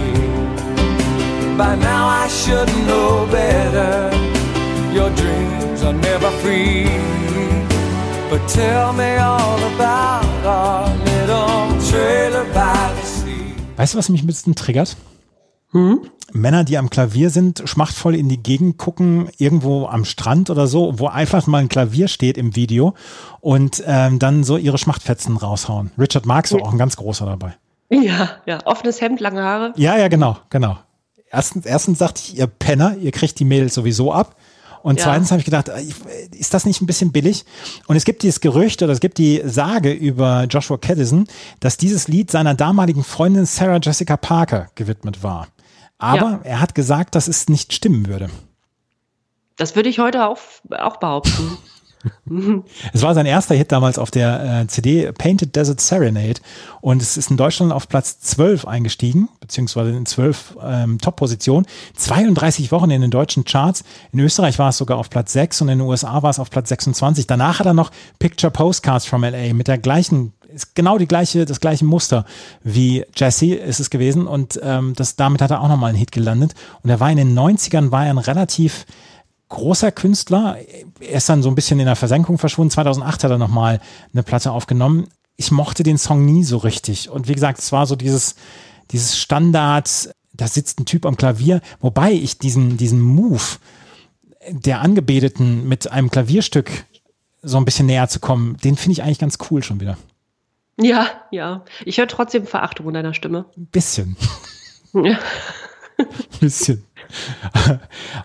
By now I should know better. Your dreams are never free. But tell me all about our little trailer by the sea. Weißt du, was mich ein bisschen triggert? Männer, die am Klavier sind, schmachtvoll in die Gegend gucken, irgendwo am Strand oder so, wo einfach mal ein Klavier steht im Video und ähm, dann so ihre Schmachtfetzen raushauen. Richard Marx war auch ein ganz großer dabei. Ja, ja. Offenes Hemd, lange Haare. Ja, ja, genau, genau. Erstens, erstens sagte ich, ihr Penner, ihr kriegt die Mädels sowieso ab. Und Ja. zweitens habe ich gedacht, äh, ich- ist das nicht ein bisschen billig? Und es gibt dieses Gerücht oder es gibt die Sage über Joshua Caddison, dass dieses Lied seiner damaligen Freundin Sarah Jessica Parker gewidmet war. Aber Ja. er hat gesagt, dass es nicht stimmen würde. Das würde ich heute auch, auch behaupten. [laughs] [laughs] Es war sein erster Hit damals auf der äh, CD Painted Desert Serenade und es ist in Deutschland auf Platz 12 eingestiegen, beziehungsweise in 12 ähm, Top-Positionen. 32 Wochen in den deutschen Charts. In Österreich war es sogar auf Platz 6 und in den USA war es auf Platz 26. Danach hat er noch Picture Postcards from LA mit der gleichen, ist genau die gleiche, das gleiche Muster wie Jesse ist es gewesen und ähm, das, damit hat er auch nochmal einen Hit gelandet. Und er war in den 90ern, war er ein relativ großer Künstler. Er ist dann so ein bisschen in der Versenkung verschwunden. 2008 hat er nochmal eine Platte aufgenommen. Ich mochte den Song nie so richtig. Und wie gesagt, es war so dieses, dieses Standard, da sitzt ein Typ am Klavier, wobei ich diesen, diesen Move der Angebeteten mit einem Klavierstück so ein bisschen näher zu kommen, den finde ich eigentlich ganz cool schon wieder. Ja, ja. Ich höre trotzdem Verachtung in deiner Stimme. Ein bisschen. Ja. bisschen.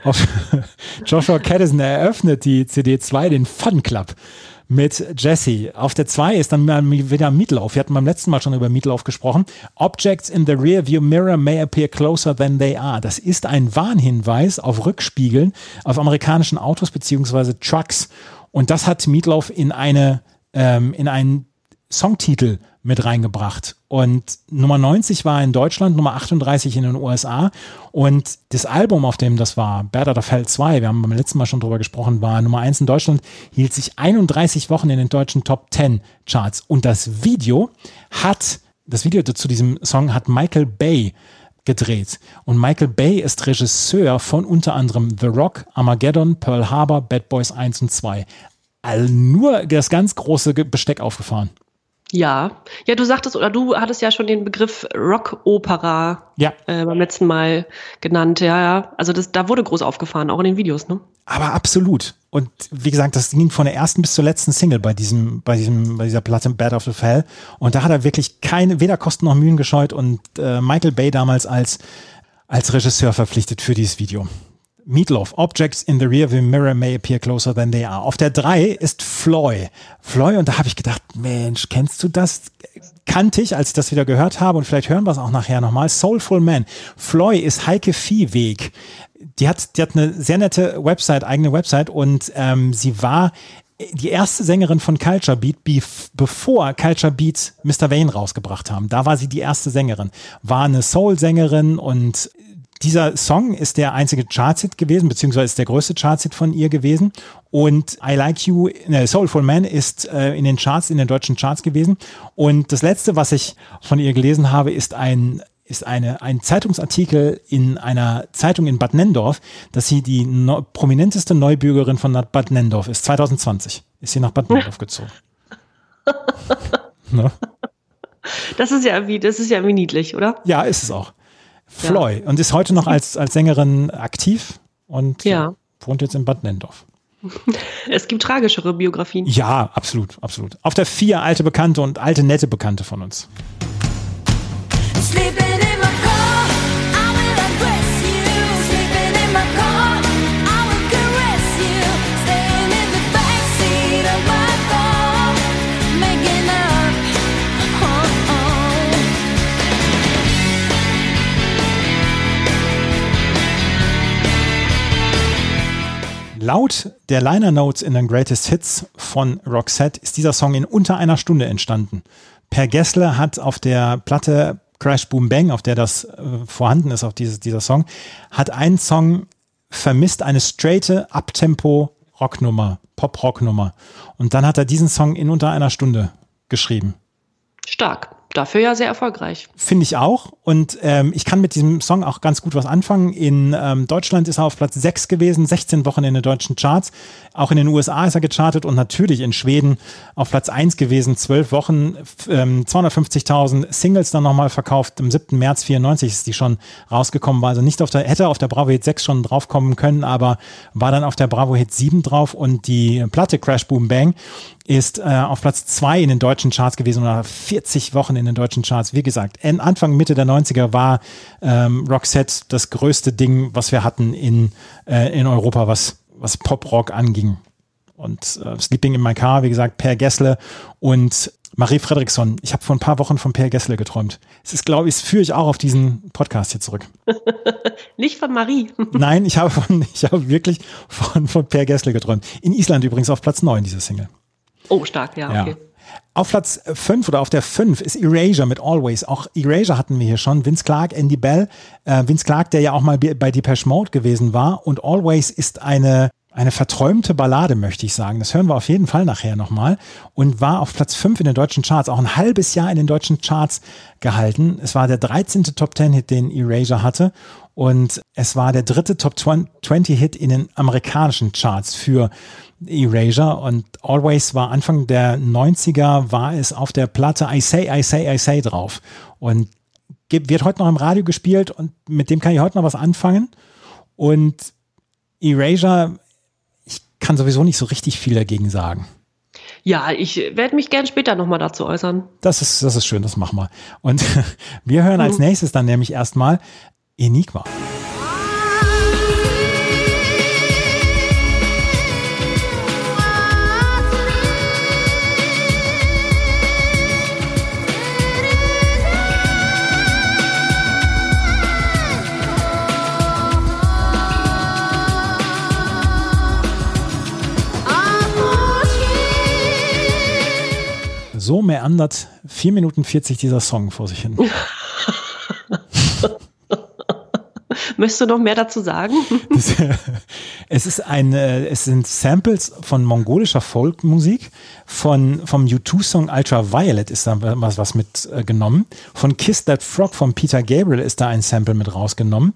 Auf Joshua Caddison eröffnet die CD2 den Fun Club mit Jesse. Auf der 2 ist dann wieder Meatloaf. Wir hatten beim letzten Mal schon über Meatloaf gesprochen. Objects in the rear view mirror may appear closer than they are. Das ist ein Warnhinweis auf Rückspiegeln auf amerikanischen Autos beziehungsweise Trucks. Und das hat Meatloaf in eine, ähm, in einen Songtitel mit reingebracht. Und Nummer 90 war in Deutschland, Nummer 38 in den USA. Und das Album, auf dem das war, Bad Out of Hell 2, wir haben beim letzten Mal schon drüber gesprochen, war Nummer 1 in Deutschland, hielt sich 31 Wochen in den deutschen Top 10 Charts. Und das Video hat, das Video zu diesem Song hat Michael Bay gedreht. Und Michael Bay ist Regisseur von unter anderem The Rock, Armageddon, Pearl Harbor, Bad Boys 1 und 2. Also nur das ganz große Besteck aufgefahren. Ja, ja, du sagtest oder du hattest ja schon den Begriff Rockopera Ja. äh, beim letzten Mal genannt. Ja, ja. Also das, da wurde groß aufgefahren, auch in den Videos, ne? Aber absolut. Und wie gesagt, das ging von der ersten bis zur letzten Single bei diesem, bei diesem, bei dieser Platte Bad of the Fell. Und da hat er wirklich keine, weder Kosten noch Mühen gescheut und äh, Michael Bay damals als, als Regisseur verpflichtet für dieses Video. Meatloaf, Objects in the rearview mirror may appear closer than they are. Auf der 3 ist Floy. Floy, und da habe ich gedacht, Mensch, kennst du das? Kannte ich, als ich das wieder gehört habe, und vielleicht hören wir es auch nachher nochmal. Soulful Man. Floy ist Heike Viehweg. Die hat, die hat eine sehr nette Website, eigene Website, und ähm, sie war die erste Sängerin von Culture Beat, bevor Culture Beat Mr. Wayne rausgebracht haben. Da war sie die erste Sängerin. War eine Soul-Sängerin und dieser Song ist der einzige Chartshit gewesen, beziehungsweise ist der größte Chartshit von ihr gewesen. Und I Like You, ne, Soulful Man ist äh, in den Charts, in den deutschen Charts gewesen. Und das letzte, was ich von ihr gelesen habe, ist ein ist eine, ein Zeitungsartikel in einer Zeitung in Bad Nendorf, dass sie die neu, prominenteste Neubürgerin von Bad Nendorf ist. 2020 ist sie nach Bad Nendorf gezogen. [laughs] ne? Das ist ja wie, das ist ja wie niedlich, oder? Ja, ist es auch. Floy und ist heute noch als, als Sängerin aktiv und Ja. wohnt jetzt in Bad Nendorf. [laughs] Es gibt tragischere Biografien. Ja, absolut, absolut. Auf der vier alte Bekannte und alte nette Bekannte von uns. Sleeping Laut der Liner Notes in den Greatest Hits von Roxette ist dieser Song in unter einer Stunde entstanden. Per Gessle hat auf der Platte Crash Boom Bang, auf der das äh, vorhanden ist, auf dieses, dieser Song, hat einen Song vermisst, eine straighte Uptempo Rocknummer, Pop-Rocknummer. Und dann hat er diesen Song in unter einer Stunde geschrieben. Stark. Dafür ja sehr erfolgreich. Finde ich auch. Und ähm, ich kann mit diesem Song auch ganz gut was anfangen. In ähm, Deutschland ist er auf Platz 6 gewesen, 16 Wochen in den deutschen Charts. Auch in den USA ist er gechartet und natürlich in Schweden auf Platz 1 gewesen, 12 Wochen, ähm, 250.000 Singles dann nochmal verkauft. Am 7. März 94 ist die schon rausgekommen, war also nicht auf der, hätte auf der Bravo Hit 6 schon draufkommen können, aber war dann auf der Bravo Hit 7 drauf und die Platte Crash Boom Bang ist äh, auf Platz 2 in den deutschen Charts gewesen oder 40 Wochen in den deutschen Charts. Wie gesagt, Anfang, Mitte der 90er war ähm, Roxette das größte Ding, was wir hatten in, äh, in Europa, was, was Pop-Rock anging. Und äh, Sleeping in My Car, wie gesagt, Per Gessle und Marie Fredriksson. Ich habe vor ein paar Wochen von Per Gessle geträumt. Es ist, glaube ich, das führe ich auch auf diesen Podcast hier zurück. [laughs] Nicht von Marie. [laughs] Nein, ich habe, von, ich habe wirklich von, von Per Gessle geträumt. In Island übrigens auf Platz 9, diese Single. Oh, stark, ja, Ja. okay. Auf Platz 5 oder auf der 5 ist Erasure mit Always. Auch Erasure hatten wir hier schon. Vince Clark, Andy Bell. Äh, Vince Clark, der ja auch mal bei Depeche Mode gewesen war. Und Always ist eine, eine verträumte Ballade, möchte ich sagen. Das hören wir auf jeden Fall nachher nochmal. Und war auf Platz 5 in den deutschen Charts. Auch ein halbes Jahr in den deutschen Charts gehalten. Es war der 13. Top 10 Hit, den Erasure hatte. Und es war der dritte Top 20 Hit in den amerikanischen Charts für Erasure und Always war Anfang der 90er, war es auf der Platte I Say, I Say, I Say drauf. Und wird heute noch im Radio gespielt und mit dem kann ich heute noch was anfangen. Und Erasure, ich kann sowieso nicht so richtig viel dagegen sagen. Ja, ich werde mich gern später nochmal dazu äußern. Das ist, das ist schön, das machen wir. Und [laughs] wir hören als nächstes dann nämlich erstmal Enigma. So meandert 4 Minuten 40 dieser Song vor sich hin. [laughs] Möchtest du noch mehr dazu sagen? [laughs] Es ist ein, äh, es sind Samples von mongolischer Folkmusik, von, vom U2-Song Ultraviolet ist da was, was mit äh. Von Kiss That Frog von Peter Gabriel ist da ein Sample mit rausgenommen.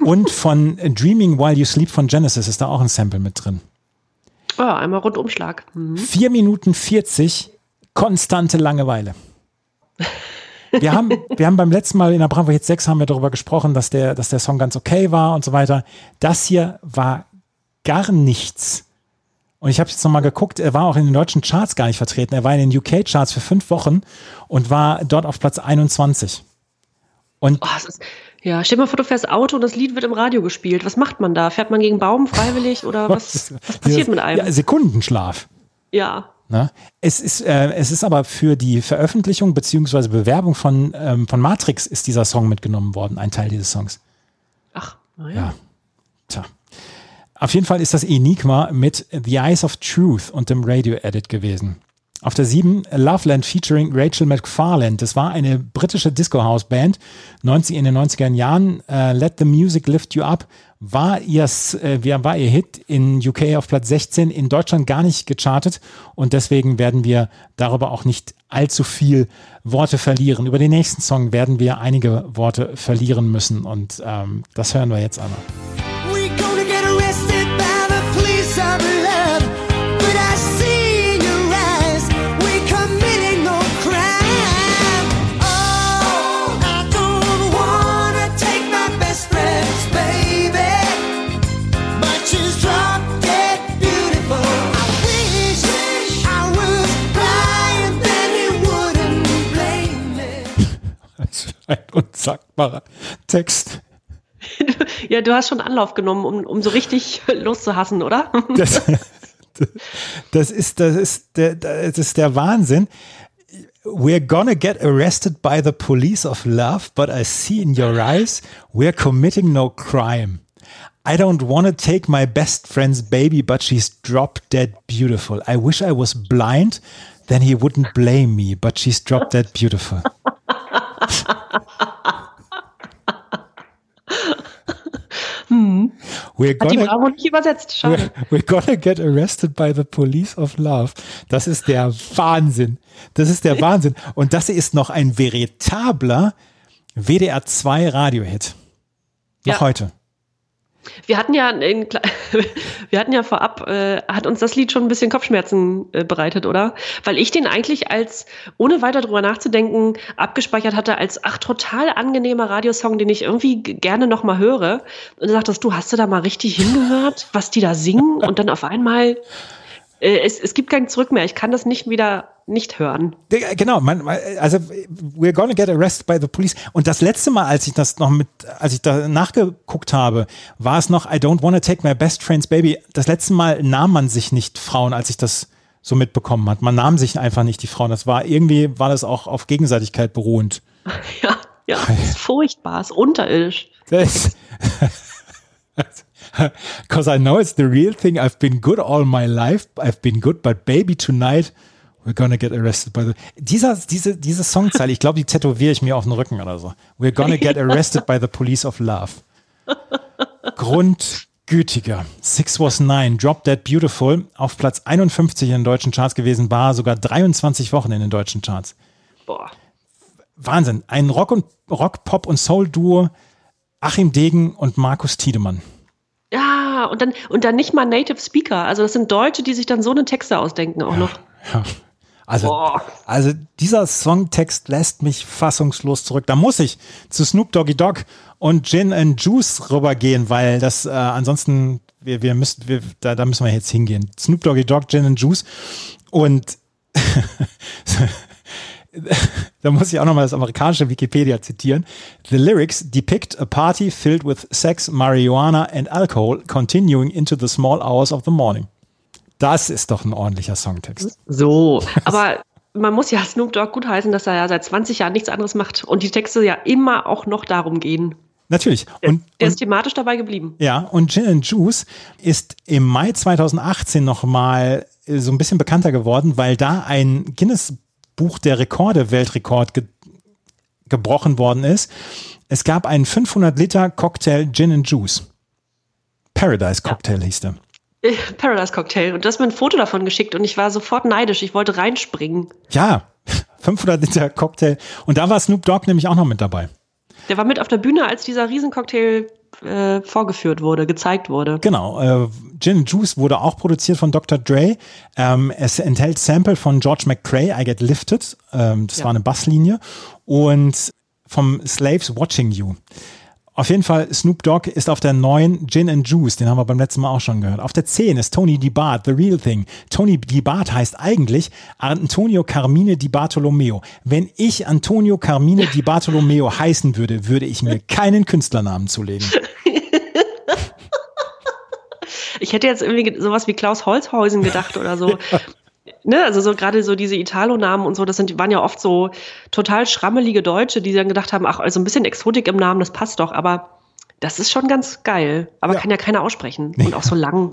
Und von Dreaming While You Sleep von Genesis ist da auch ein Sample mit drin. Ja, einmal Rundumschlag. Mhm. 4 Minuten 40 konstante Langeweile. [laughs] Wir haben, wir haben beim letzten Mal in der Bravo Hits 6 haben wir darüber gesprochen, dass der, dass der Song ganz okay war und so weiter. Das hier war gar nichts. Und ich habe jetzt nochmal geguckt, er war auch in den deutschen Charts gar nicht vertreten. Er war in den UK-Charts für fünf Wochen und war dort auf Platz 21. Und Oh, ist, ja, stell mal vor, du fährst Auto und das Lied wird im Radio gespielt. Was macht man da? Fährt man gegen Baum freiwillig oder [laughs] was, was passiert mit einem? Ja, Sekundenschlaf. Ja. Ne? Es, ist, äh, es ist aber für die Veröffentlichung beziehungsweise Bewerbung von, ähm, von Matrix ist dieser Song mitgenommen worden, ein Teil dieses Songs. Ach, naja. Ja. Tja. Auf jeden Fall ist das Enigma mit The Eyes of Truth und dem Radio-Edit gewesen. Auf der 7 Loveland featuring Rachel McFarland. Das war eine britische Disco-House-Band 90 in den 90er Jahren. Äh, Let the Music Lift You Up war ihr, äh, war ihr Hit in UK auf Platz 16, in Deutschland gar nicht gechartet und deswegen werden wir darüber auch nicht allzu viel Worte verlieren. Über den nächsten Song werden wir einige Worte verlieren müssen und ähm, das hören wir jetzt einmal. Ein unsagbarer Text. Ja, du hast schon Anlauf genommen, um, um so richtig loszuhassen, oder? Das, das, ist, das, ist der, das ist der Wahnsinn. We're gonna get arrested by the police of love, but I see in your eyes we're committing no crime. I don't want to take my best friend's baby, but she's drop dead beautiful. I wish I was blind, then he wouldn't blame me, but she's drop dead beautiful. [laughs] We're Hat die gonna, Bravo nicht übersetzt. Schade. We're, we're gonna get arrested by the police of love. Das ist der Wahnsinn. Das ist der Wahnsinn. Und das ist noch ein veritabler WDR 2 Radiohit. Noch Ja. heute. Wir hatten ja, in, [laughs] wir hatten ja vorab, äh, hat uns das Lied schon ein bisschen Kopfschmerzen äh, bereitet, oder? Weil ich den eigentlich als, ohne weiter drüber nachzudenken, abgespeichert hatte als, ach, total angenehmer Radiosong, den ich irgendwie gerne nochmal höre. Und du sagtest, du hast du da mal richtig hingehört, was die da singen? Und dann auf einmal, es, es gibt kein Zurück mehr. Ich kann das nicht wieder nicht hören. Genau, man, also we're gonna get arrested by the police. Und das letzte Mal, als ich das noch mit, als ich da nachgeguckt habe, war es noch I don't wanna take my best friend's baby. Das letzte Mal nahm man sich nicht Frauen, als ich das so mitbekommen hat. Man nahm sich einfach nicht die Frauen. Das war irgendwie, war das auch auf Gegenseitigkeit beruhend. [laughs] Ja, ja, es ist furchtbar, es ist unterirdisch. Das, [laughs] [laughs] Because I know it's the real thing. I've been good all my life. I've been good, but baby tonight we're gonna get arrested by the. Dieser, diese, diese Songzeile, ich glaube, die tätowiere ich mir auf den Rücken oder so. We're gonna get arrested by the police of love. Grundgütiger. Six was nine. Drop Dead Beautiful. Auf Platz 51 in den deutschen Charts gewesen, war sogar 23 Wochen in den deutschen Charts. Boah. Wahnsinn. Ein Rock und Rock, Pop und Soul Duo. Achim Degen und Markus Tiedemann. Ja, und dann, und dann nicht mal Native Speaker. Also das sind Deutsche, die sich dann so eine Texte ausdenken auch noch. Ja. Also, Boah. also dieser Songtext lässt mich fassungslos zurück. Da muss ich zu Snoop Doggy Dogg und Gin and Juice rübergehen, weil das äh, ansonsten wir, wir müssen wir, da, da müssen wir jetzt hingehen. Snoop Doggy Dogg, Gin and Juice und [laughs] [laughs] da muss ich auch nochmal das amerikanische Wikipedia zitieren. The lyrics depict a party filled with sex, marijuana and alcohol continuing into the small hours of the morning. Das ist doch ein ordentlicher Songtext. So, aber man muss ja Snoop Dogg gutheißen, dass er ja seit 20 Jahren nichts anderes macht und die Texte ja immer auch noch darum gehen. Natürlich. Und, Der und ist thematisch dabei geblieben. Ja, und Gin and Juice ist im Mai 2018 nochmal so ein bisschen bekannter geworden, weil da ein Guinness-Buch der Rekorde, Weltrekord ge gebrochen worden ist. Es gab einen 500 Liter Cocktail Gin and Juice. Paradise Cocktail hieß der. Äh, Paradise Cocktail. Und du hast mir ein Foto davon geschickt und ich war sofort neidisch. Ich wollte reinspringen. Ja, [laughs] 500 Liter Cocktail. Und da war Snoop Dogg nämlich auch noch mit dabei. Der war mit auf der Bühne, als dieser Riesencocktail äh, vorgeführt wurde, gezeigt wurde. Genau, äh, Gin and Juice wurde auch produziert von Dr. Dre. Ähm, es enthält Sample von George McCrae, I Get Lifted. Ähm, das Ja. war eine Basslinie. Und vom Slaves Watching You. Auf jeden Fall, Snoop Dogg ist auf der neuen Gin and Juice, den haben wir beim letzten Mal auch schon gehört. Auf der 10 ist Tony DiBart, The Real Thing. Tony DiBart heißt eigentlich Antonio Carmine Di Bartolomeo. Wenn ich Antonio Carmine Di Bartolomeo [laughs] heißen würde, würde ich mir keinen Künstlernamen zulegen. [laughs] Ich hätte jetzt irgendwie ge- sowas wie Klaus Holzhausen gedacht oder so. [laughs] Ne, also so gerade so diese Italo-Namen und so, das sind, waren ja oft so total schrammelige Deutsche, die dann gedacht haben, ach, also ein bisschen Exotik im Namen, das passt doch, aber das ist schon ganz geil. Aber Ja. kann ja keiner aussprechen. [laughs] Und auch so lang.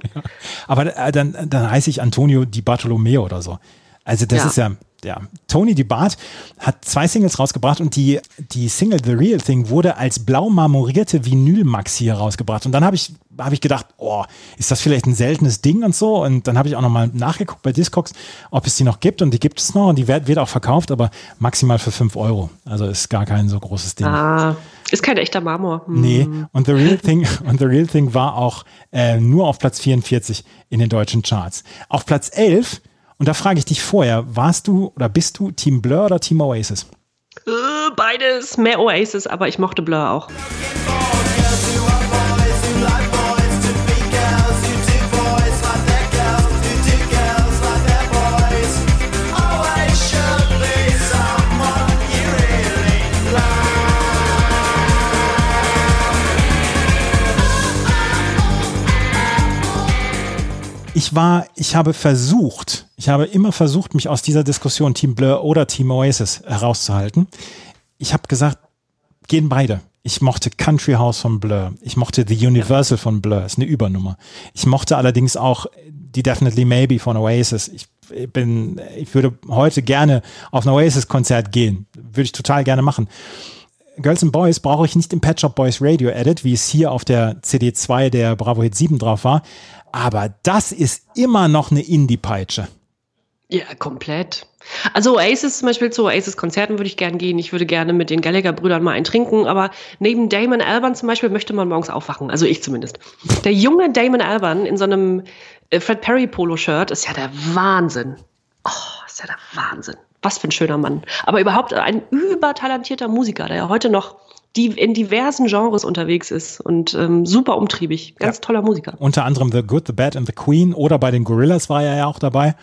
Aber äh, dann, dann heiße ich Antonio Di Bartolomeo oder so. Also das Ja. ist ja, ja. Tony Di Bart hat zwei Singles rausgebracht und die, die Single The Real Thing wurde als blau marmorierte Vinyl-Maxi herausgebracht. Und dann habe ich, hab ich gedacht, oh, ist das vielleicht ein seltenes Ding und so? Und dann habe ich auch nochmal nachgeguckt bei Discogs, ob es die noch gibt. Und die gibt es noch und die wird, wird auch verkauft, aber maximal für 5 Euro. Also ist gar kein so großes Ding. Ah, ist kein echter Marmor. Hm. Nee, und The Real Thing, [laughs] und The Real Thing war auch äh, nur auf Platz 44 in den deutschen Charts. Auf Platz 11, und da frage ich dich vorher, warst du oder bist du Team Blur oder Team Oasis? Äh, beides, mehr Oasis, aber ich mochte Blur auch. Ich war, ich habe versucht, ich habe immer versucht, mich aus dieser Diskussion Team Blur oder Team Oasis herauszuhalten. Ich habe gesagt, gehen beide. Ich mochte Country House von Blur. Ich mochte The Universal von Blur. Ist eine Übernummer. Ich mochte allerdings auch die Definitely Maybe von Oasis. Ich bin, ich würde heute gerne auf ein Oasis-Konzert gehen. Würde ich total gerne machen. Girls and Boys brauche ich nicht im Pet Shop Boys Radio Edit, wie es hier auf der CD2 der Bravo Hit 7 drauf war. Aber das ist immer noch eine Indie-Peitsche. Ja, komplett. Also Oasis zum Beispiel zu Oasis-Konzerten würde ich gerne gehen. Ich würde gerne mit den Gallagher-Brüdern mal einen trinken, aber neben Damon Albarn zum Beispiel möchte man morgens aufwachen. Also ich zumindest. Der junge Damon Albarn in so einem äh, Fred Perry-Polo-Shirt ist ja der Wahnsinn. Oh, ist ja der Wahnsinn. Was für ein schöner Mann. Aber überhaupt ein übertalentierter Musiker, der ja heute noch die in diversen Genres unterwegs ist und ähm, super umtriebig. Ganz Ja. toller Musiker. Unter anderem The Good, The Bad and The Queen oder bei den Gorillas war er ja auch dabei.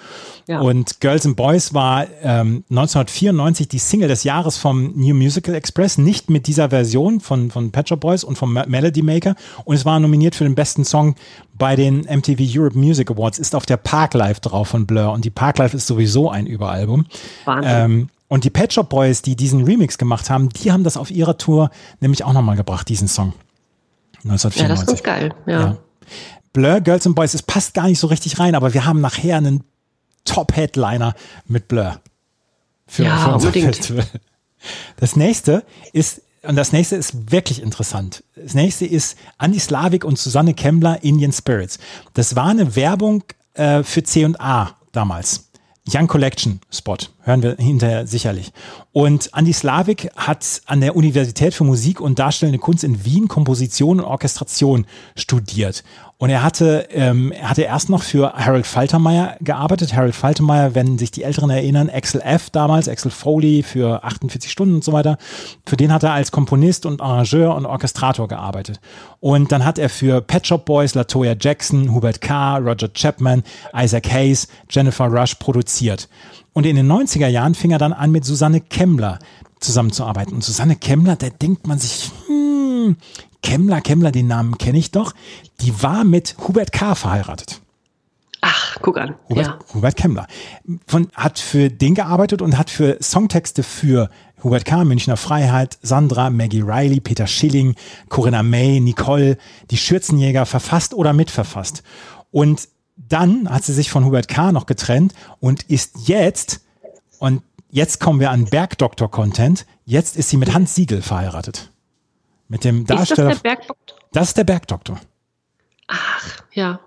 Ja. Und Girls and Boys war ähm, 1994 die Single des Jahres vom New Musical Express, nicht mit dieser Version von, von Pet Shop Boys und vom Me- Melody Maker. Und es war nominiert für den besten Song bei den MTV Europe Music Awards, ist auf der Parklife drauf von Blur. Und die Parklife ist sowieso ein Überalbum. Wahnsinn. Ähm, und die Pet Shop Boys, die diesen Remix gemacht haben, die haben das auf ihrer Tour nämlich auch nochmal gebracht, diesen Song. Ja, das 1994. ist ganz geil. Ja. Ja. Blur, Girls and Boys, es passt gar nicht so richtig rein, aber wir haben nachher einen Top-Headliner mit Blur. Für, Ja, für unser unbedingt. Festival. Das nächste ist, und das nächste ist wirklich interessant. Das nächste ist Andy Slavik und Susanne Kemmler, Indian Spirits. Das war eine Werbung äh, für C&A damals. Young Collection Spot, hören wir hinterher sicherlich. Und Andy Slavik hat an der Universität für Musik und Darstellende Kunst in Wien Komposition und Orchestration studiert. Und er hatte, ähm, er hatte erst noch für Harold Faltermeyer gearbeitet. Harold Faltermeyer, wenn sich die Älteren erinnern, Axel F. damals, Axel Foley für 48 Stunden und so weiter. Für den hat er als Komponist und Arrangeur und Orchestrator gearbeitet. Und dann hat er für Pet Shop Boys, Latoya Jackson, Hubert K., Roger Chapman, Isaac Hayes, Jennifer Rush produziert. Und in den 90er Jahren fing er dann an, mit Susanne Kemmler zusammenzuarbeiten. Und Susanne Kemmler, da denkt man sich, hm, Kemmler, Kemmler, den Namen kenne ich doch. Die war mit Hubert K. verheiratet. Ach, guck an. Hubert, Ja. Hubert Kemmler. Von, hat für den gearbeitet und hat für Songtexte für Hubert K., Münchner Freiheit, Sandra, Maggie Riley, Peter Schilling, Corinna May, Nicole, die Schürzenjäger verfasst oder mitverfasst. Und dann hat sie sich von Hubert K. noch getrennt und ist jetzt, und jetzt kommen wir an Bergdoktor-Content, jetzt ist sie mit Hans Siegel verheiratet. Mit dem Ist das Darsteller. der Bergdoktor? das ist der Bergdoktor. Ach, ja.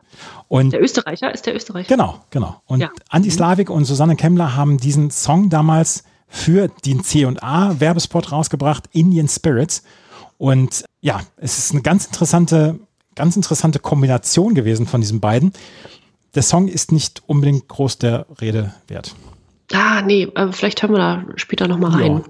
Und Der Österreicher ist der Österreicher. Genau, genau. Und Ja. Andi Slavik und Susanne Kemmler haben diesen Song damals für den C&A Werbespot rausgebracht, Indian Spirits. Und ja, es ist eine ganz interessante, ganz interessante Kombination gewesen von diesen beiden. Der Song ist nicht unbedingt groß der Rede wert. Ah, nee, äh, vielleicht hören wir da später nochmal rein. Ja.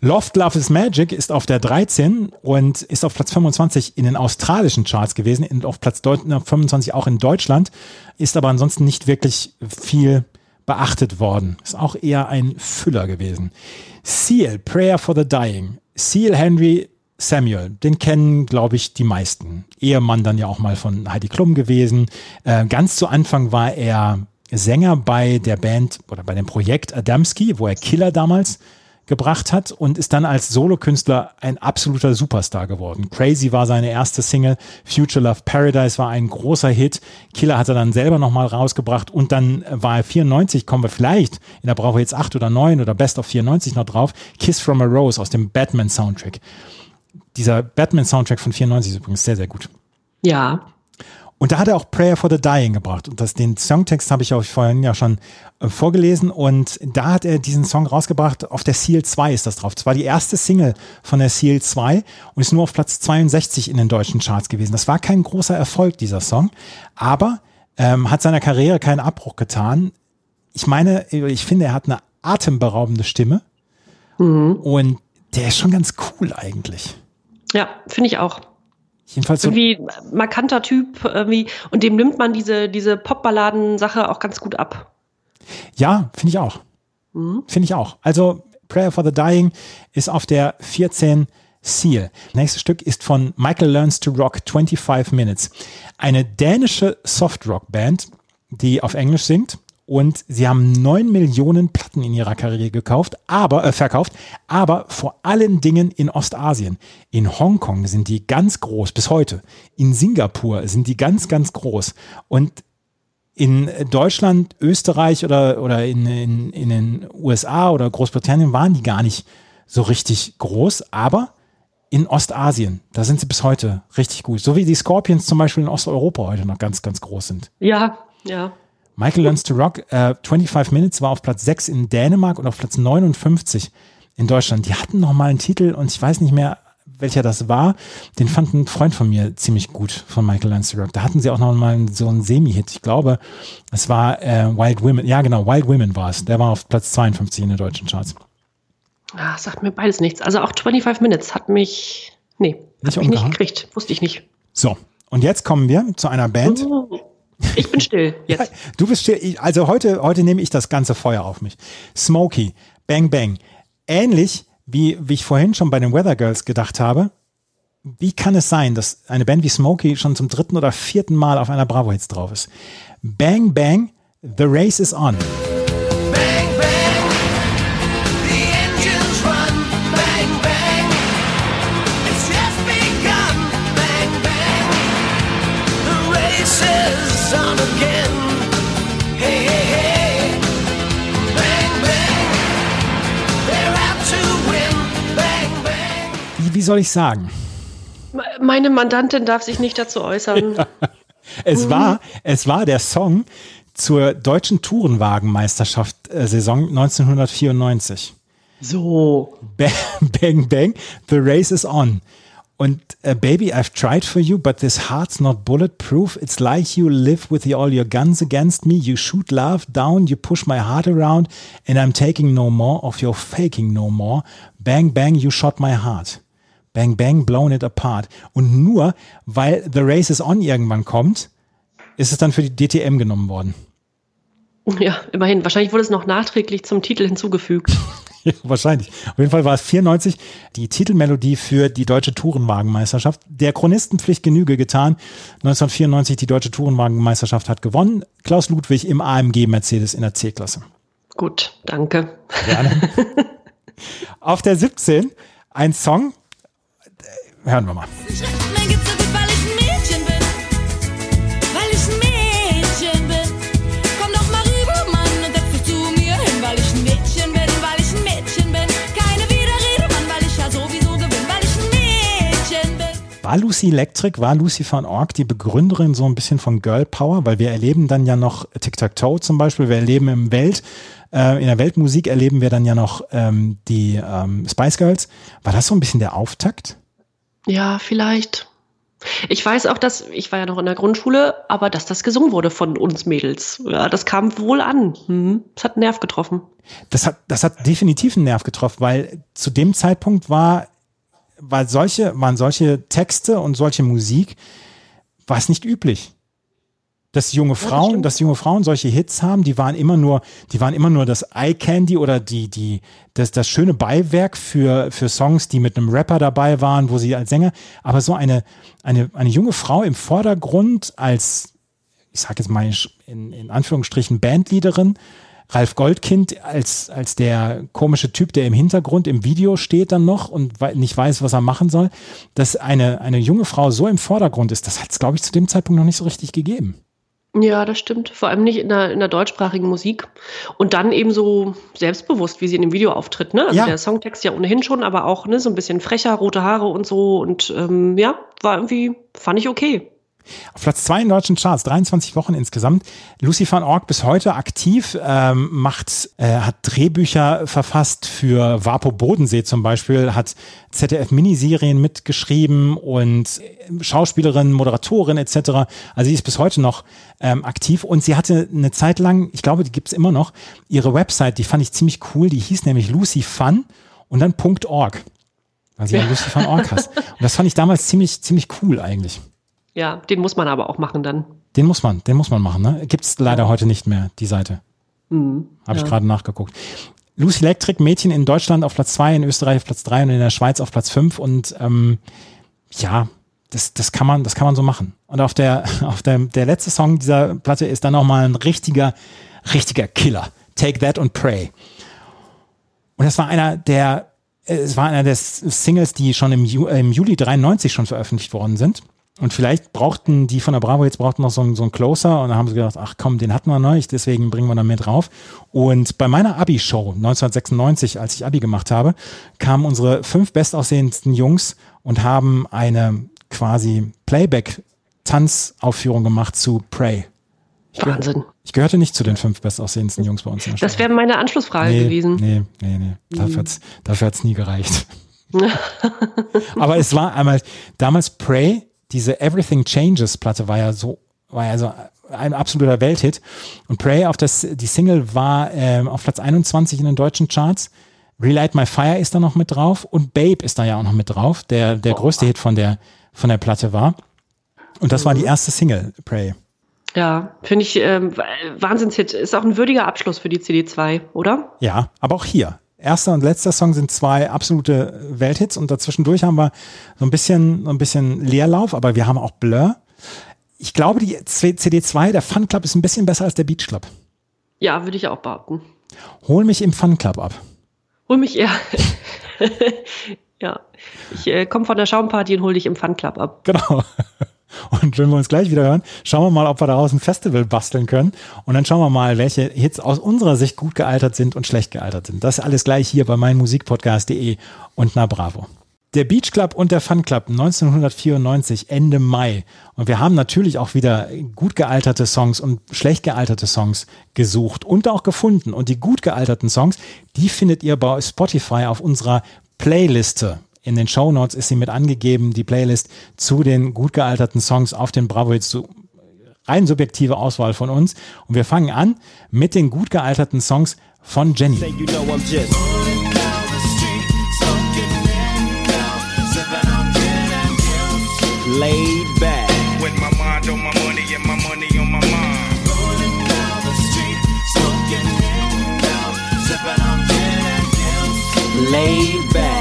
Loft Love is Magic ist auf der 13 und ist auf Platz 25 in den australischen Charts gewesen und auf Platz Deut- 25 auch in Deutschland, ist aber ansonsten nicht wirklich viel beachtet worden. Ist auch eher ein Füller gewesen. Seal, Prayer for the Dying. Seal Henry Samuel, den kennen, glaube ich, die meisten. Ehemann dann ja auch mal von Heidi Klum gewesen. Äh, ganz zu Anfang war er Sänger bei der Band oder bei dem Projekt Adamski, wo er Killer damals gebracht hat und ist dann als Solokünstler ein absoluter Superstar geworden. Crazy war seine erste Single, Future Love Paradise war ein großer Hit, Killer hat er dann selber nochmal rausgebracht und dann war er 94, kommen wir vielleicht in der Brauche jetzt 8 oder 9 oder Best of 94 noch drauf, Kiss from a Rose aus dem Batman Soundtrack. Dieser Batman Soundtrack von 94 ist übrigens sehr, sehr gut. Ja. Und da hat er auch Prayer for the Dying gebracht. Und das, den Songtext habe ich euch vorhin ja schon äh, vorgelesen. Und da hat er diesen Song rausgebracht. Auf der Seal 2 ist das drauf. Das war die erste Single von der Seal 2 und ist nur auf Platz 62 in den deutschen Charts gewesen. Das war kein großer Erfolg, dieser Song. Aber ähm, hat seiner Karriere keinen Abbruch getan. Ich meine, ich finde, er hat eine atemberaubende Stimme. Und der ist schon ganz cool eigentlich. Ja, finde ich auch. Jedenfalls so, Irgendwie markanter Typ irgendwie und dem nimmt man diese, diese Popballaden-Sache auch ganz gut ab. Ja, finde ich auch. Finde ich auch. Also Prayer for the Dying ist auf der 14 Seal. Nächstes Stück ist von Michael Learns to Rock 25 Minutes. Eine dänische Soft-Rock-Band, die auf Englisch singt. Und sie haben neun Millionen Platten in ihrer Karriere gekauft, aber äh, verkauft, aber vor allen Dingen in Ostasien. In Hongkong sind die ganz groß bis heute. In Singapur sind die ganz, ganz groß. Und in Deutschland, Österreich oder, oder in, in, in den USA oder Großbritannien waren die gar nicht so richtig groß, aber in Ostasien, da sind sie bis heute richtig gut. So wie die Scorpions zum Beispiel in Osteuropa heute noch ganz, ganz groß sind. Ja, ja. Michael Learns to Rock, äh, 25 Minutes war auf Platz 6 in Dänemark und auf Platz 59 in Deutschland. Die hatten noch mal einen Titel und ich weiß nicht mehr, welcher das war. Den fand ein Freund von mir ziemlich gut von Michael Learns to Rock. Da hatten sie auch noch mal so einen Semi-Hit. Ich glaube, es war äh, Wild Women. Ja, genau, Wild Women war es. Der war auf Platz 52 in den deutschen Charts. Ah, sagt mir beides nichts. Also auch 25 Minutes hat mich, nee, Nicht hat mich nicht umgehauen? gekriegt. Wusste ich nicht. So, und jetzt kommen wir zu einer Band. Oh, ich bin still jetzt. Du bist still. Also heute, heute nehme ich das ganze Feuer auf mich. Smokey, Bang Bang. Ähnlich wie, wie ich vorhin schon bei den Weather Girls gedacht habe. Wie kann es sein, dass eine Band wie Smokey schon zum dritten oder vierten Mal auf einer Bravo Hits drauf ist? Bang Bang, The Race is On. Soll ich sagen? Meine Mandantin darf sich nicht dazu äußern. [laughs] Es war, es war der Song zur deutschen Tourenwagenmeisterschaft äh, Saison 1994. So. Bang, [laughs] bang, bang, the race is on. Und äh, Baby, I've tried for you, but this heart's not bulletproof. It's like you live with the, all your guns against me. You shoot love down, you push my heart around, and I'm taking no more of your faking no more. Bang, bang, you shot my heart. Bang, bang, blown it apart. Und nur weil The Race is on irgendwann kommt, ist es dann für die DTM genommen worden. [laughs] Ja, immerhin. Wahrscheinlich wurde es noch nachträglich zum Titel hinzugefügt. [laughs] Ja, wahrscheinlich. Auf jeden Fall war es 94 die Titelmelodie für die deutsche Tourenwagenmeisterschaft. Der Chronistenpflicht Genüge getan. 1994 die deutsche Tourenwagenmeisterschaft hat gewonnen. Klaus Ludwig im AMG Mercedes in der C-Klasse. Gut, danke. Gerne. [laughs] Auf der 17 ein Song. Hören wir mal. War Lucy Electric, war Lucy van Org die Begründerin so ein bisschen von Girl Power? Weil wir erleben dann ja noch Tic-Tac-Toe zum Beispiel. Wir erleben im Welt, äh, in der Weltmusik erleben wir dann ja noch ähm, die ähm, Spice Girls. War das so ein bisschen der Auftakt? Ja, vielleicht. Ich weiß auch, dass, ich war ja noch in der Grundschule, aber dass das gesungen wurde von uns Mädels. Ja, das kam wohl an. Mhm. Das hat einen Nerv getroffen. Das hat, das hat definitiv einen Nerv getroffen, weil zu dem Zeitpunkt war, war solche, waren solche Texte und solche Musik, war es nicht üblich. Dass junge Frauen, stimmt. dass junge Frauen solche Hits haben, die waren immer nur, die waren immer nur das Eye Candy oder die, die, das, das schöne Beiwerk für, für Songs, die mit einem Rapper dabei waren, wo sie als Sänger, aber so eine, eine, eine junge Frau im Vordergrund als, ich sag jetzt mal in, in Anführungsstrichen Bandleaderin, Ralf Goldkind als, als der komische Typ, der im Hintergrund im Video steht dann noch und nicht weiß, was er machen soll, dass eine, eine junge Frau so im Vordergrund ist, das hat es, glaube ich, zu dem Zeitpunkt noch nicht so richtig gegeben. Ja, das stimmt. Vor allem nicht in der, in der deutschsprachigen Musik. Und dann eben so selbstbewusst, wie sie in dem Video auftritt. Ne? Also Ja. der Songtext ja ohnehin schon, aber auch ne, so ein bisschen frecher, rote Haare und so. Und ähm, ja, war irgendwie, fand ich okay. Auf Platz zwei in deutschen Charts, 23 Wochen insgesamt. Lucy van Org bis heute aktiv, ähm, macht, äh, hat Drehbücher verfasst für Vapo Bodensee zum Beispiel, hat ZDF-Miniserien mitgeschrieben und äh, Schauspielerin, Moderatorin etc. Also sie ist bis heute noch ähm, aktiv und sie hatte eine Zeit lang, ich glaube, die gibt's immer noch, ihre Website, die fand ich ziemlich cool, die hieß nämlich Lucy Fun und dann .org. Weil sie ja [laughs] Lucy van Org heißt. Und das fand ich damals ziemlich, ziemlich cool eigentlich. Ja, den muss man aber auch machen dann. Den muss man, den muss man machen. Ne? Gibt es leider heute nicht mehr, die Seite. Habe ich gerade nachgeguckt. Lucy Electric, Mädchen in Deutschland auf Platz 2, in Österreich auf Platz 3 und in der Schweiz auf Platz 5. Und ähm, ja, das, das, kann man, das kann man so machen. Und auf der, [laughs] auf der, der letzte Song dieser Platte ist dann nochmal ein richtiger, richtiger Killer. Take That und Pray. Und das war einer der, äh, es war einer der Singles, die schon im, Ju, im Juli 93 schon veröffentlicht worden sind. Und vielleicht brauchten die von der Bravo jetzt brauchten noch so, einen- so einen Closer und dann haben sie gedacht, ach komm, den hatten wir noch nicht, deswegen bringen wir da mit drauf. Und bei meiner Abi-Show 1996, als ich Abi gemacht habe, kamen unsere fünf bestaussehendsten Jungs und haben eine quasi Playback-Tanzaufführung gemacht zu Pray. Wahnsinn. Ich gehörte nicht zu den fünf bestaussehendsten Jungs bei uns in der. Das wäre meine Anschlussfrage nee, gewesen. Nee, nee, nee. Dafür hat's, dafür hat's nie gereicht. [laughs] Aber es war einmal, damals Pray, diese Everything Changes Platte war ja so, war ja so ein absoluter Welthit. Und Pray auf das, die Single war ähm, auf Platz 21 in den deutschen Charts. Relight My Fire ist da noch mit drauf und Babe ist da ja auch noch mit drauf, der, der größte Hit von der, von der Platte war. Und das war die erste Single, Pray. Ja, finde ich ähm, Wahnsinnshit. Ist auch ein würdiger Abschluss für die CD2, oder? Ja, aber auch hier. Erster und letzter Song sind zwei absolute Welthits und dazwischendurch haben wir so ein bisschen, so ein bisschen Leerlauf, aber wir haben auch Blur. Ich glaube, die C- CD2, der Fun Club ist ein bisschen besser als der Beach Club. Ja, würde ich auch behaupten. Hol mich im Fun Club ab. Hol mich [laughs] eher. ja, ich äh, komme von der Schaumparty und hol dich im Fun Club ab. Genau. Und wenn wir uns gleich wieder hören, schauen wir mal, ob wir daraus ein Festival basteln können. Und dann schauen wir mal, welche Hits aus unserer Sicht gut gealtert sind und schlecht gealtert sind. Das alles gleich hier bei meinmusikpodcast.de und na Bravo. Der Beach Club und der Fun Club 1994, Ende Mai. Und wir haben natürlich auch wieder gut gealterte Songs und schlecht gealterte Songs gesucht und auch gefunden. Und die gut gealterten Songs, die findet ihr bei Spotify auf unserer Playliste. In den Show Notes ist sie mit angegeben, die Playlist zu den gut gealterten Songs auf den Bravo Hits zu rein subjektive Auswahl von uns. Und wir fangen an mit den gut gealterten Songs von Jenny. Laid back. With my mind on my money and my money on my mind. Laid back.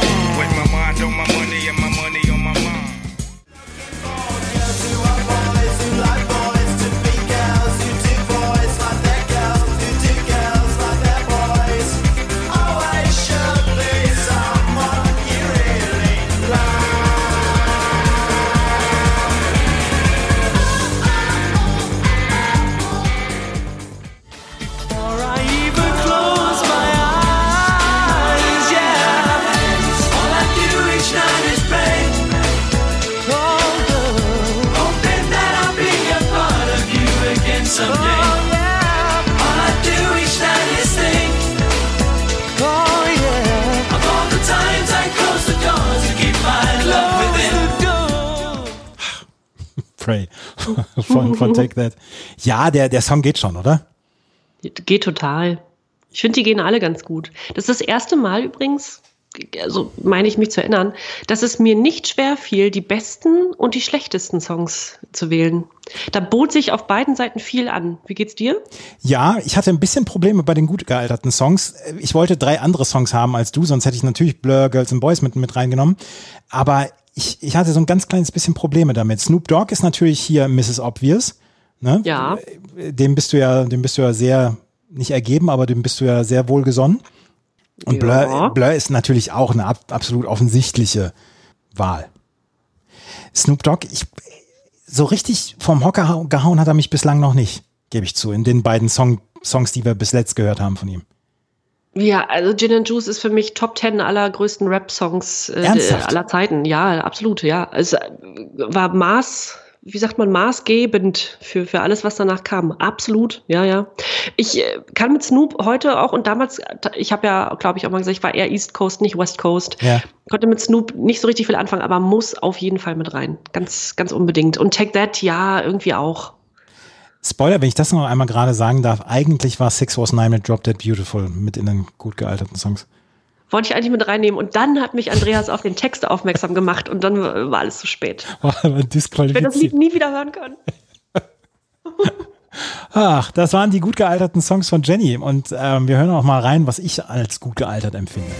Ja, der, der Song geht schon, oder? Geht total. Ich finde, die gehen alle ganz gut. Das ist das erste Mal übrigens, also meine ich mich zu erinnern, dass es mir nicht schwer fiel, die besten und die schlechtesten Songs zu wählen. Da bot sich auf beiden Seiten viel an. Wie geht's dir? Ja, ich hatte ein bisschen Probleme bei den gut gealterten Songs. Ich wollte drei andere Songs haben als du, sonst hätte ich natürlich Blur, Girls and Boys mit, mit reingenommen. Aber ich, ich hatte so ein ganz kleines bisschen Probleme damit. Snoop Dogg ist natürlich hier Mrs. Obvious. Ne? Ja. Dem bist du ja, dem bist du ja sehr, nicht ergeben, aber dem bist du ja sehr wohlgesonnen. Und Ja. Blur, Blur ist natürlich auch eine ab, absolut offensichtliche Wahl. Snoop Dogg, ich, so richtig vom Hocker hau- gehauen hat er mich bislang noch nicht, gebe ich zu, in den beiden Song, Songs, die wir bis letzt gehört haben von ihm. Ja, also Gin and Juice ist für mich Top 10 aller größten Rap-Songs äh, aller Zeiten. Ja, absolut, ja. Es war Maß, wie sagt man, maßgebend für, für alles, was danach kam. Absolut, ja, ja. Ich äh, kann mit Snoop heute auch und damals, ich habe ja, glaube ich, auch mal gesagt, ich war eher East Coast, nicht West Coast. Ja. Konnte mit Snoop nicht so richtig viel anfangen, aber muss auf jeden Fall mit rein. Ganz, ganz unbedingt. Und Take That, ja, irgendwie auch. Spoiler, wenn ich das noch einmal gerade sagen darf, eigentlich war Six Was Nine mit Drop Dead Beautiful mit in den gut gealterten Songs. Wollte ich eigentlich mit reinnehmen. Und dann hat mich Andreas auf den Text aufmerksam gemacht und dann war alles zu spät. Ich werde das. Lied nie wieder hören können. [laughs] Ach, das waren die gut gealterten Songs von Jenny. Und ähm, wir hören auch mal rein, was ich als gut gealtert empfinde.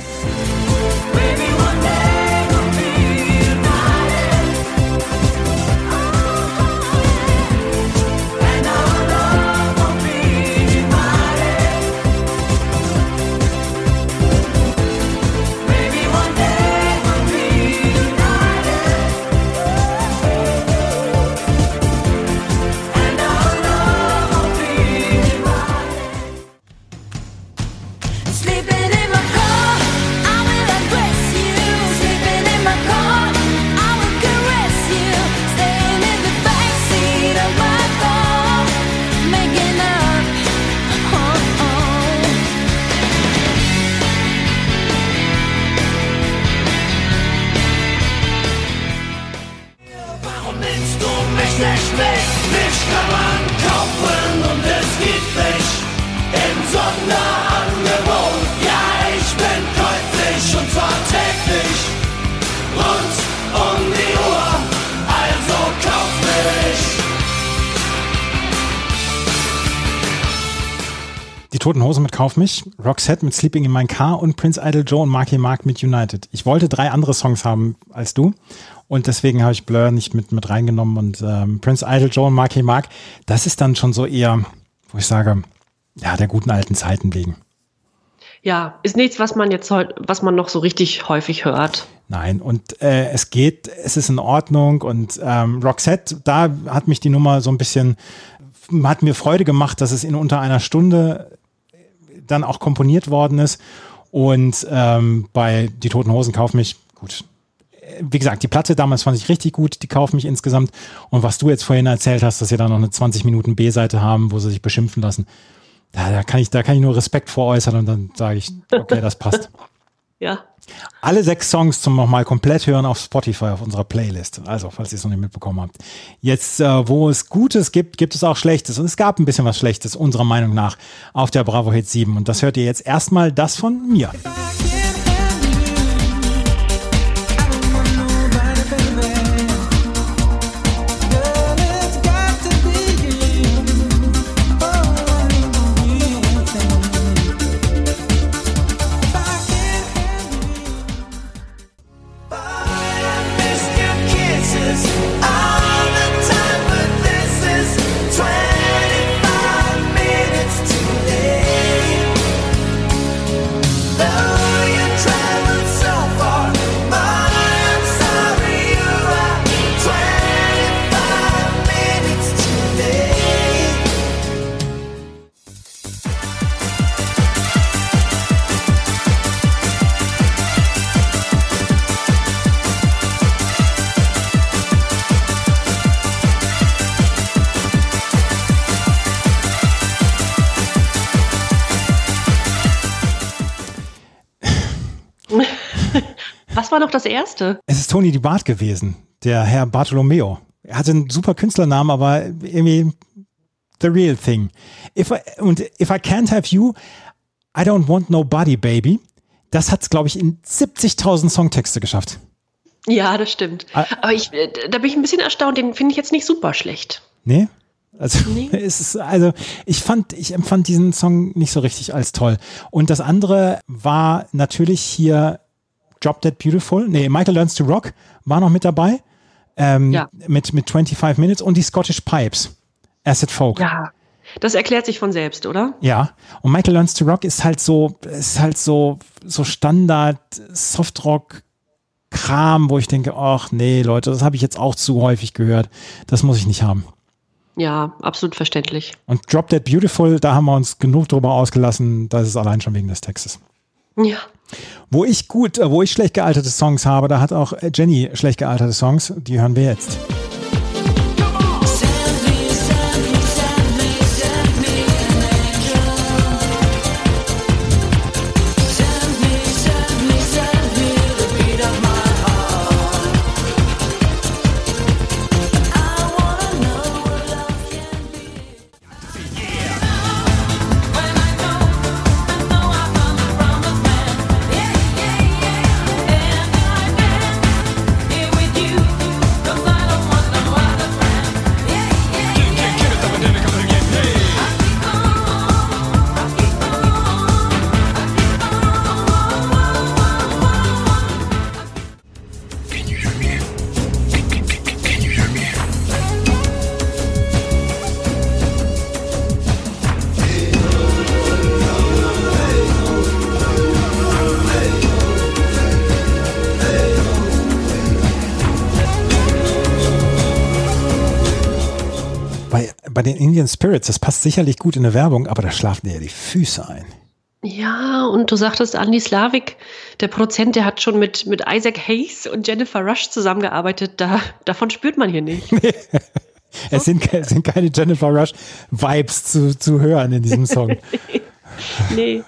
Toten Hosen mit Kauf mich, Roxette mit Sleeping in My Car und Prince Idol Joe und Marky Mark mit United. Ich wollte drei andere Songs haben als du und deswegen habe ich Blur nicht mit, mit reingenommen und ähm, Prince Idol Joe und Marky Mark, das ist dann schon so eher, wo ich sage, ja, der guten alten Zeiten wegen. Ja, ist nichts, was man jetzt heute, was man noch so richtig häufig hört. Nein, und äh, es geht, es ist in Ordnung und ähm, Roxette, da hat mich die Nummer so ein bisschen, hat mir Freude gemacht, dass es in unter einer Stunde dann auch komponiert worden ist und ähm, bei Die Toten Hosen kauf mich, gut, Äh, wie gesagt, die Platte damals fand ich richtig gut, die kauf mich insgesamt und was du jetzt vorhin erzählt hast, dass sie da noch eine 20 Minuten B-Seite haben, wo sie sich beschimpfen lassen, da, da kann ich, da kann ich nur Respekt vor äußern und dann sage ich, [laughs] okay, das passt. Ja. Alle sechs Songs zum nochmal komplett hören auf Spotify auf unserer Playlist. Also, falls ihr es noch nicht mitbekommen habt. Jetzt, äh, wo es Gutes gibt, gibt es auch Schlechtes. Und es gab ein bisschen was Schlechtes, unserer Meinung nach, auf der Bravo Hit 7. Und das hört ihr jetzt erstmal das von mir. War noch das erste? Es ist Tony Di Bart gewesen, der Herr Bartolomeo. Er hatte einen super Künstlernamen, aber irgendwie the real thing. If I, und If I Can't Have You, I Don't Want Nobody, Baby. Das hat es, glaube ich, in 70.000 Songtexte geschafft. Ja, das stimmt. Ah. Aber ich, äh, da bin ich ein bisschen erstaunt, den finde ich jetzt nicht super schlecht. Nee? Also, Nee. [laughs] es ist, also ich fand, ich empfand diesen Song nicht so richtig als toll. Und das andere war natürlich hier Drop Dead Beautiful. Nee, Michael Learns to Rock war noch mit dabei. Ähm, Ja. mit, mit 25 Minutes und die Scottish Pipes. Acid Folk. Ja. Das erklärt sich von selbst, oder? Ja, und Michael Learns to Rock ist halt so, ist halt so, so Standard Softrock Kram, wo ich denke, ach nee, Leute, das habe ich jetzt auch zu häufig gehört. Das muss ich nicht haben. Ja, absolut verständlich. Und Drop Dead Beautiful, da haben wir uns genug drüber ausgelassen, das ist allein schon wegen des Textes. Ja. Wo ich gut, äh, wo ich schlecht gealterte Songs habe, da hat auch äh, Jenny schlecht gealterte Songs, die hören wir jetzt. Indian Spirits, das passt sicherlich gut in eine Werbung, aber da schlafen dir ja die Füße ein. Ja, und du sagtest, Andy Slavik, der Produzent, der hat schon mit, mit Isaac Hayes und Jennifer Rush zusammengearbeitet. Da, davon spürt man hier nicht. [laughs] Es sind, es sind keine Jennifer Rush Vibes zu, zu hören in diesem Song. [laughs] Nee.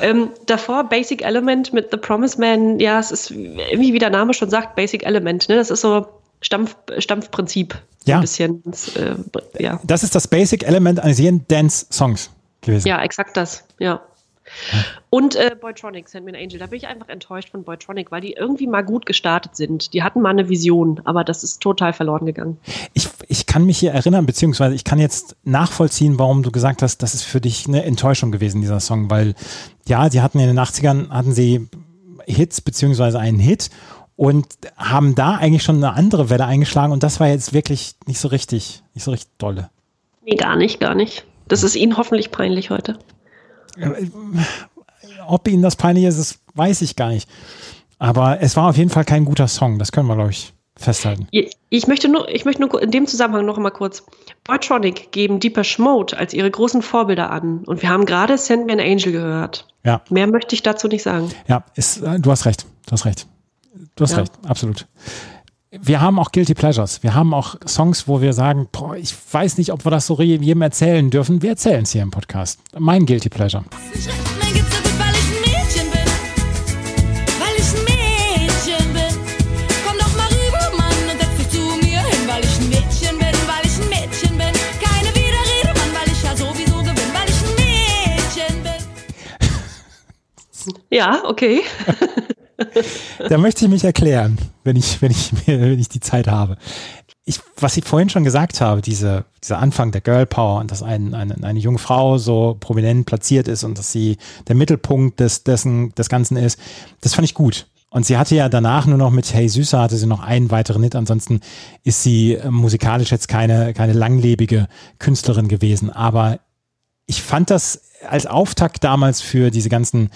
Ähm, davor Basic Element mit The Promise Man. Ja, es ist irgendwie, wie der Name schon sagt, Basic Element. Ne? Das ist so Stampf, Stampfprinzip. Ja. Ein bisschen. Das, äh, ja. Das ist das Basic Element eines jeden Dance-Songs gewesen. ja, exakt das. Ja. Und äh, Boytronic, Send Me an Angel. Da bin ich einfach enttäuscht von Boytronic, weil die irgendwie mal gut gestartet sind. Die hatten mal eine Vision, aber das ist total verloren gegangen. Ich, ich kann mich hier erinnern, beziehungsweise ich kann jetzt nachvollziehen, warum du gesagt hast, das ist für dich eine Enttäuschung gewesen, dieser Song, weil ja, sie hatten in den 80ern, hatten sie Hits, beziehungsweise einen Hit und haben da eigentlich schon eine andere Welle eingeschlagen und das war jetzt wirklich nicht so richtig, nicht so richtig dolle. Nee, gar nicht, gar nicht. Das ist Ihnen hoffentlich peinlich heute. Ob ihnen das peinlich ist, das weiß ich gar nicht. Aber es war auf jeden Fall kein guter Song, das können wir, glaube ich, festhalten. Ich möchte nur, ich möchte nur in dem Zusammenhang noch mal kurz. Boytronic geben Deepesh Mode als ihre großen Vorbilder an. Und wir haben gerade Send Me an Angel gehört. Ja, Mehr möchte ich dazu nicht sagen. ja, ist, äh, du hast recht, du hast recht. Du hast Ja. recht, absolut. Wir haben auch Guilty Pleasures. Wir haben auch Songs, wo wir sagen, boah, ich weiß nicht, ob wir das so jedem erzählen dürfen. Wir erzählen es hier im Podcast. Mein Guilty Pleasure. Ja, okay. [laughs] Da möchte ich mich erklären, wenn ich, wenn ich, wenn ich die Zeit habe. Ich, was ich vorhin schon gesagt habe, diese, dieser Anfang der Girl Power und dass ein, eine, eine junge Frau so prominent platziert ist und dass sie der Mittelpunkt des, dessen, des Ganzen ist, das fand ich gut. Und sie hatte ja danach nur noch mit Hey Süßer hatte sie noch einen weiteren Hit. Ansonsten ist sie äh, musikalisch jetzt keine, keine langlebige Künstlerin gewesen. Aber ich fand das als Auftakt damals für diese ganzen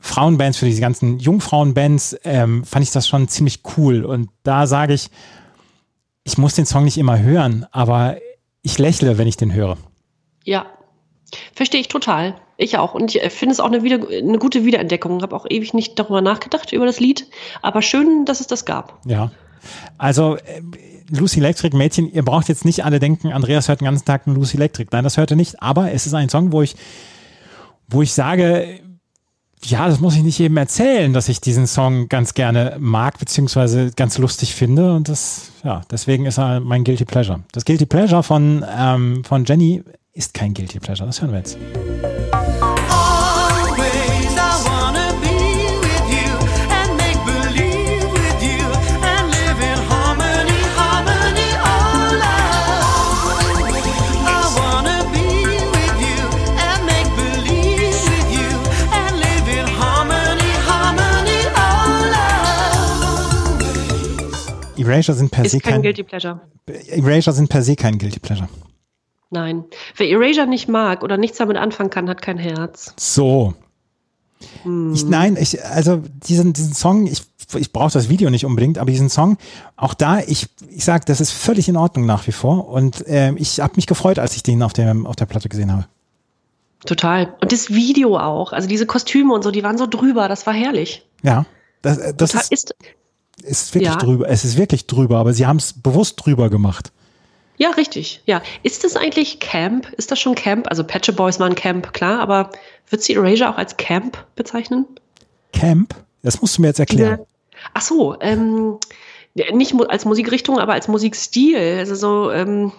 Frauenbands, für diese ganzen Jungfrauenbands, ähm, fand ich das schon ziemlich cool. Und da sage ich, ich muss den Song nicht immer hören, aber ich lächle, wenn ich den höre. Ja. Verstehe ich total. Ich auch. Und ich äh, finde es auch eine, wieder, eine gute Wiederentdeckung. Habe auch ewig nicht darüber nachgedacht, über das Lied. Aber schön, dass es das gab. Ja. Also äh, Lucy Electric, Mädchen, ihr braucht jetzt nicht alle denken, Andreas hört den ganzen Tag nur Lucy Electric. Nein, das hört er nicht. Aber es ist ein Song, wo ich, wo ich sage, Ja, das muss ich nicht jedem erzählen, dass ich diesen Song ganz gerne mag, beziehungsweise ganz lustig finde. Und das, ja, deswegen ist er mein Guilty Pleasure. Das Guilty Pleasure von, ähm, von Jenny ist kein Guilty Pleasure. Das hören wir jetzt. Erasure sind per se Ist kein kein, Guilty Pleasure. Erasure sind per se kein Guilty Pleasure. Nein. Wer Erasure nicht mag oder nichts damit anfangen kann, hat kein Herz. So. Ich, nein, ich, also diesen, diesen Song, ich, ich brauche das Video nicht unbedingt, aber diesen Song, auch da, ich, ich sag, das ist völlig in Ordnung nach wie vor. Und ähm, ich habe mich gefreut, als ich den auf der, auf der Platte gesehen habe. Total. Und das Video auch. Also diese Kostüme und so, die waren so drüber. Das war herrlich. Ja, das, äh, das Total- ist, ist, ist wirklich ja. drüber. Es ist wirklich drüber, aber sie haben es bewusst drüber gemacht. ja, richtig. Ja. Ist das eigentlich Camp? Ist das schon Camp? Also Patcher Boys waren Camp, klar, aber wird sie Erasure auch als Camp bezeichnen? Camp, das musst du mir jetzt erklären. Ach so, ähm, nicht als Musikrichtung, aber als Musikstil. Also so ähm,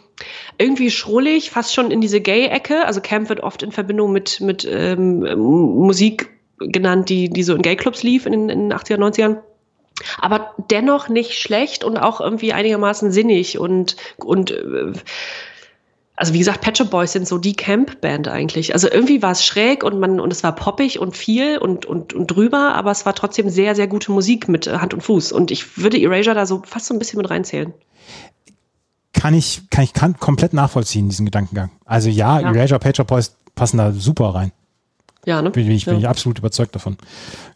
irgendwie schrullig, fast schon in diese Gay-Ecke. Also Camp wird oft in Verbindung mit, mit ähm, Musik genannt, die, die so in Gay-Clubs lief in den, in den 80er, 90ern. Aber dennoch nicht schlecht und auch irgendwie einigermaßen sinnig und, und äh, also wie gesagt, Patcher Boys sind so die Camp-Band eigentlich. Also irgendwie war es schräg und man und es war poppig und viel und, und, und drüber, aber es war trotzdem sehr, sehr gute Musik mit Hand und Fuß. Und ich würde Erasure da so fast so ein bisschen mit reinzählen. Kann ich, kann ich kann komplett nachvollziehen, diesen Gedankengang. Also ja, Ja. Erasure, Pager Boys passen da super rein. Ja, ne? Bin ich, bin ja. ich absolut überzeugt davon.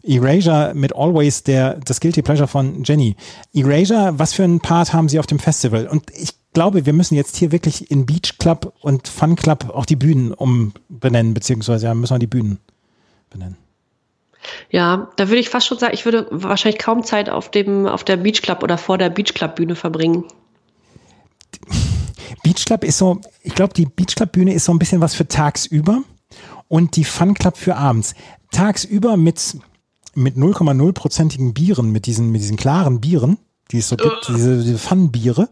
Erasure mit Always, der, das Guilty Pleasure von Jenny. Erasure, was für einen Part haben sie auf dem Festival? Und ich glaube, wir müssen jetzt hier wirklich in Beach Club und Fun Club auch die Bühnen umbenennen, beziehungsweise ja, müssen wir die Bühnen benennen. Ja, da würde ich fast schon sagen, ich würde wahrscheinlich kaum Zeit auf dem, auf der Beach Club oder vor der Beach Club Bühne verbringen. Beach Club ist so, ich glaube, die Beach Club Bühne ist so ein bisschen was für tagsüber und die Fun Club für abends. Tagsüber mit, mit 0,0-prozentigen Bieren, mit diesen, mit diesen klaren Bieren, die es so gibt, diese, diese Fun-Biere.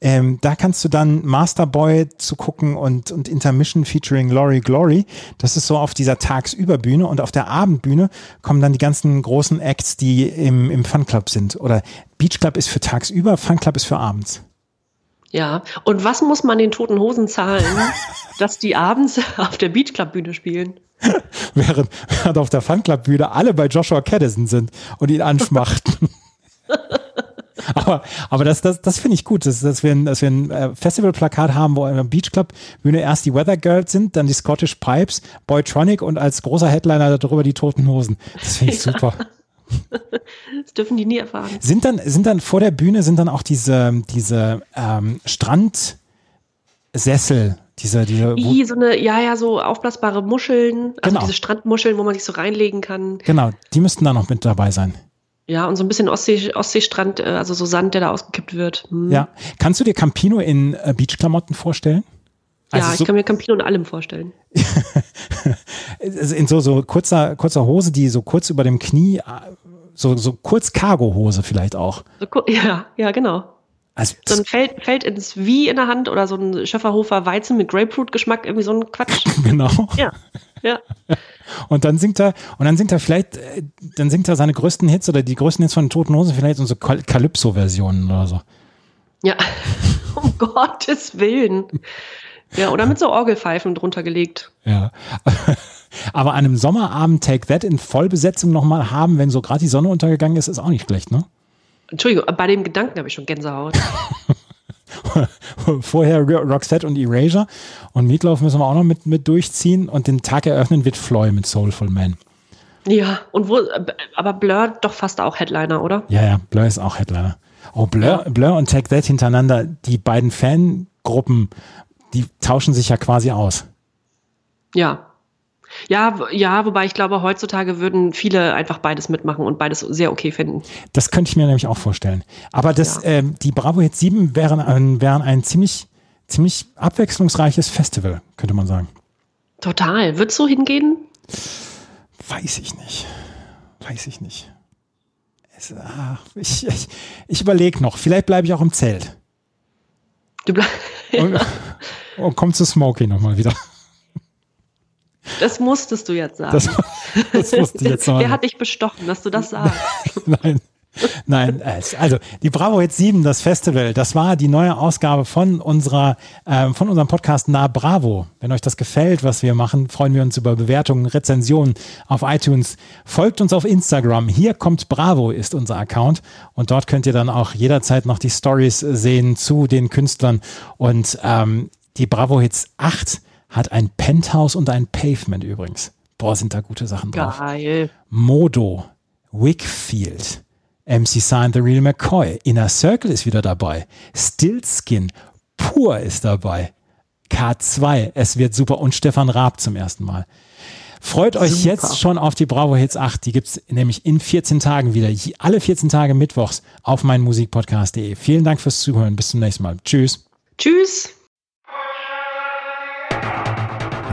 Ähm, da kannst du dann Masterboy zu gucken und, und Intermission featuring Laurie Glory. Das ist so auf dieser Tagsüberbühne und auf der Abendbühne kommen dann die ganzen großen Acts, die im, im Fun Club sind. Oder Beach Club ist für tagsüber, Fun Club ist für abends. Ja, und was muss man den Toten Hosen zahlen, [laughs] dass die abends [laughs] auf der Beach Club Bühne spielen? [laughs] während, während auf der Fanclub-Bühne alle bei Joshua Caddison sind und ihn anschmachten. aber aber das, das, das finde ich gut, dass, dass wir ein, dass wir ein äh, Festivalplakat haben, wo in der Beach Club Bühne erst die Weather Girls sind, dann die Scottish Pipes, Boytronic und als großer Headliner darüber die Toten Hosen. Das finde ich super. Das dürfen die nie erfahren. Sind dann, sind dann vor der Bühne sind dann auch diese, diese ähm, Strandsessel, diese, diese I, so eine, ja, ja, so aufblasbare Muscheln, also Genau. diese Strandmuscheln, wo man sich so reinlegen kann. genau, die müssten da noch mit dabei sein. Ja, und so ein bisschen Ostsee, Ostseestrand, äh, also so Sand, der da ausgekippt wird. Hm. Ja. Kannst du dir Campino in äh, Beachklamotten vorstellen? Ja, Also ich so- kann mir Campino in allem vorstellen. [laughs] In so, so kurzer, kurzer Hose, die so kurz über dem Knie, äh, so, so kurz Cargo-Hose vielleicht auch. So, [laughs] ja, ja, genau. Also, So ein Feld, Feld ins Wie in der Hand oder so ein Schöfferhofer Weizen mit Grapefruit-Geschmack, irgendwie so ein Quatsch. [laughs] genau. Ja, ja. Und dann singt er, und dann singt er vielleicht, äh, dann singt er seine größten Hits oder die größten Hits von den Toten Hosen, vielleicht so Kal- Calypso-Versionen oder so. Ja, um Gottes Willen. Ja, oder mit so Orgelpfeifen drunter gelegt. Ja. [laughs] Aber an einem Sommerabend Take That in Vollbesetzung nochmal haben, wenn so gerade die Sonne untergegangen ist, ist auch nicht schlecht, ne? Entschuldigung, bei dem Gedanken habe ich schon Gänsehaut. [laughs] Vorher Ro- Roxette und Erasure und Meatloaf müssen wir auch noch mit, mit durchziehen und den Tag eröffnen wird Floyd mit Soulful Man. Ja, und wo, aber Blur doch fast auch Headliner, oder? Ja, ja, Blur ist auch Headliner. Oh, Blur, Blur und Take That hintereinander, die beiden Fangruppen, die tauschen sich ja quasi aus. Ja. Ja, ja, wobei ich glaube, heutzutage würden viele einfach beides mitmachen und beides sehr okay finden. Das könnte ich mir nämlich auch vorstellen. Aber das, Ja. ähm, die Bravo Hits 7 wären ein, wären ein ziemlich, ziemlich abwechslungsreiches Festival, könnte man sagen. Total. Würdest du hingehen? Weiß ich nicht. Weiß ich nicht. Es, ach, ich ich, ich überlege noch. Vielleicht bleibe ich auch im Zelt. Du bleib Und, [laughs] und komm zu Smokey nochmal wieder. das musstest du jetzt sagen. Das, [laughs] das wusste ich jetzt noch. Wer hat dich bestochen, dass du das sagst? [laughs] Nein. Nein, also die Bravo Hits 7, das Festival, das war die neue Ausgabe von unserer, ähm, von unserem Podcast Na Bravo. Wenn euch das gefällt, was wir machen, freuen wir uns über Bewertungen, Rezensionen auf iTunes. Folgt uns auf Instagram. Hier kommt Bravo ist unser Account und dort könnt ihr dann auch jederzeit noch die Stories sehen zu den Künstlern und ähm, die Bravo Hits 8 hat ein Penthouse und ein Pavement übrigens. Boah, sind da gute Sachen drauf. Geil. Modo, Wickfield, MC Sign The Real McCoy, Inner Circle ist wieder dabei, Stillskin, Pur ist dabei, K2, es wird super und Stefan Raab zum ersten Mal. Freut euch Super. jetzt schon auf die Bravo Hits 8. Die gibt's nämlich in 14 Tagen wieder. Alle 14 Tage mittwochs auf meinmusikpodcast.de. Vielen Dank fürs Zuhören. Bis zum nächsten Mal. Tschüss. Tschüss.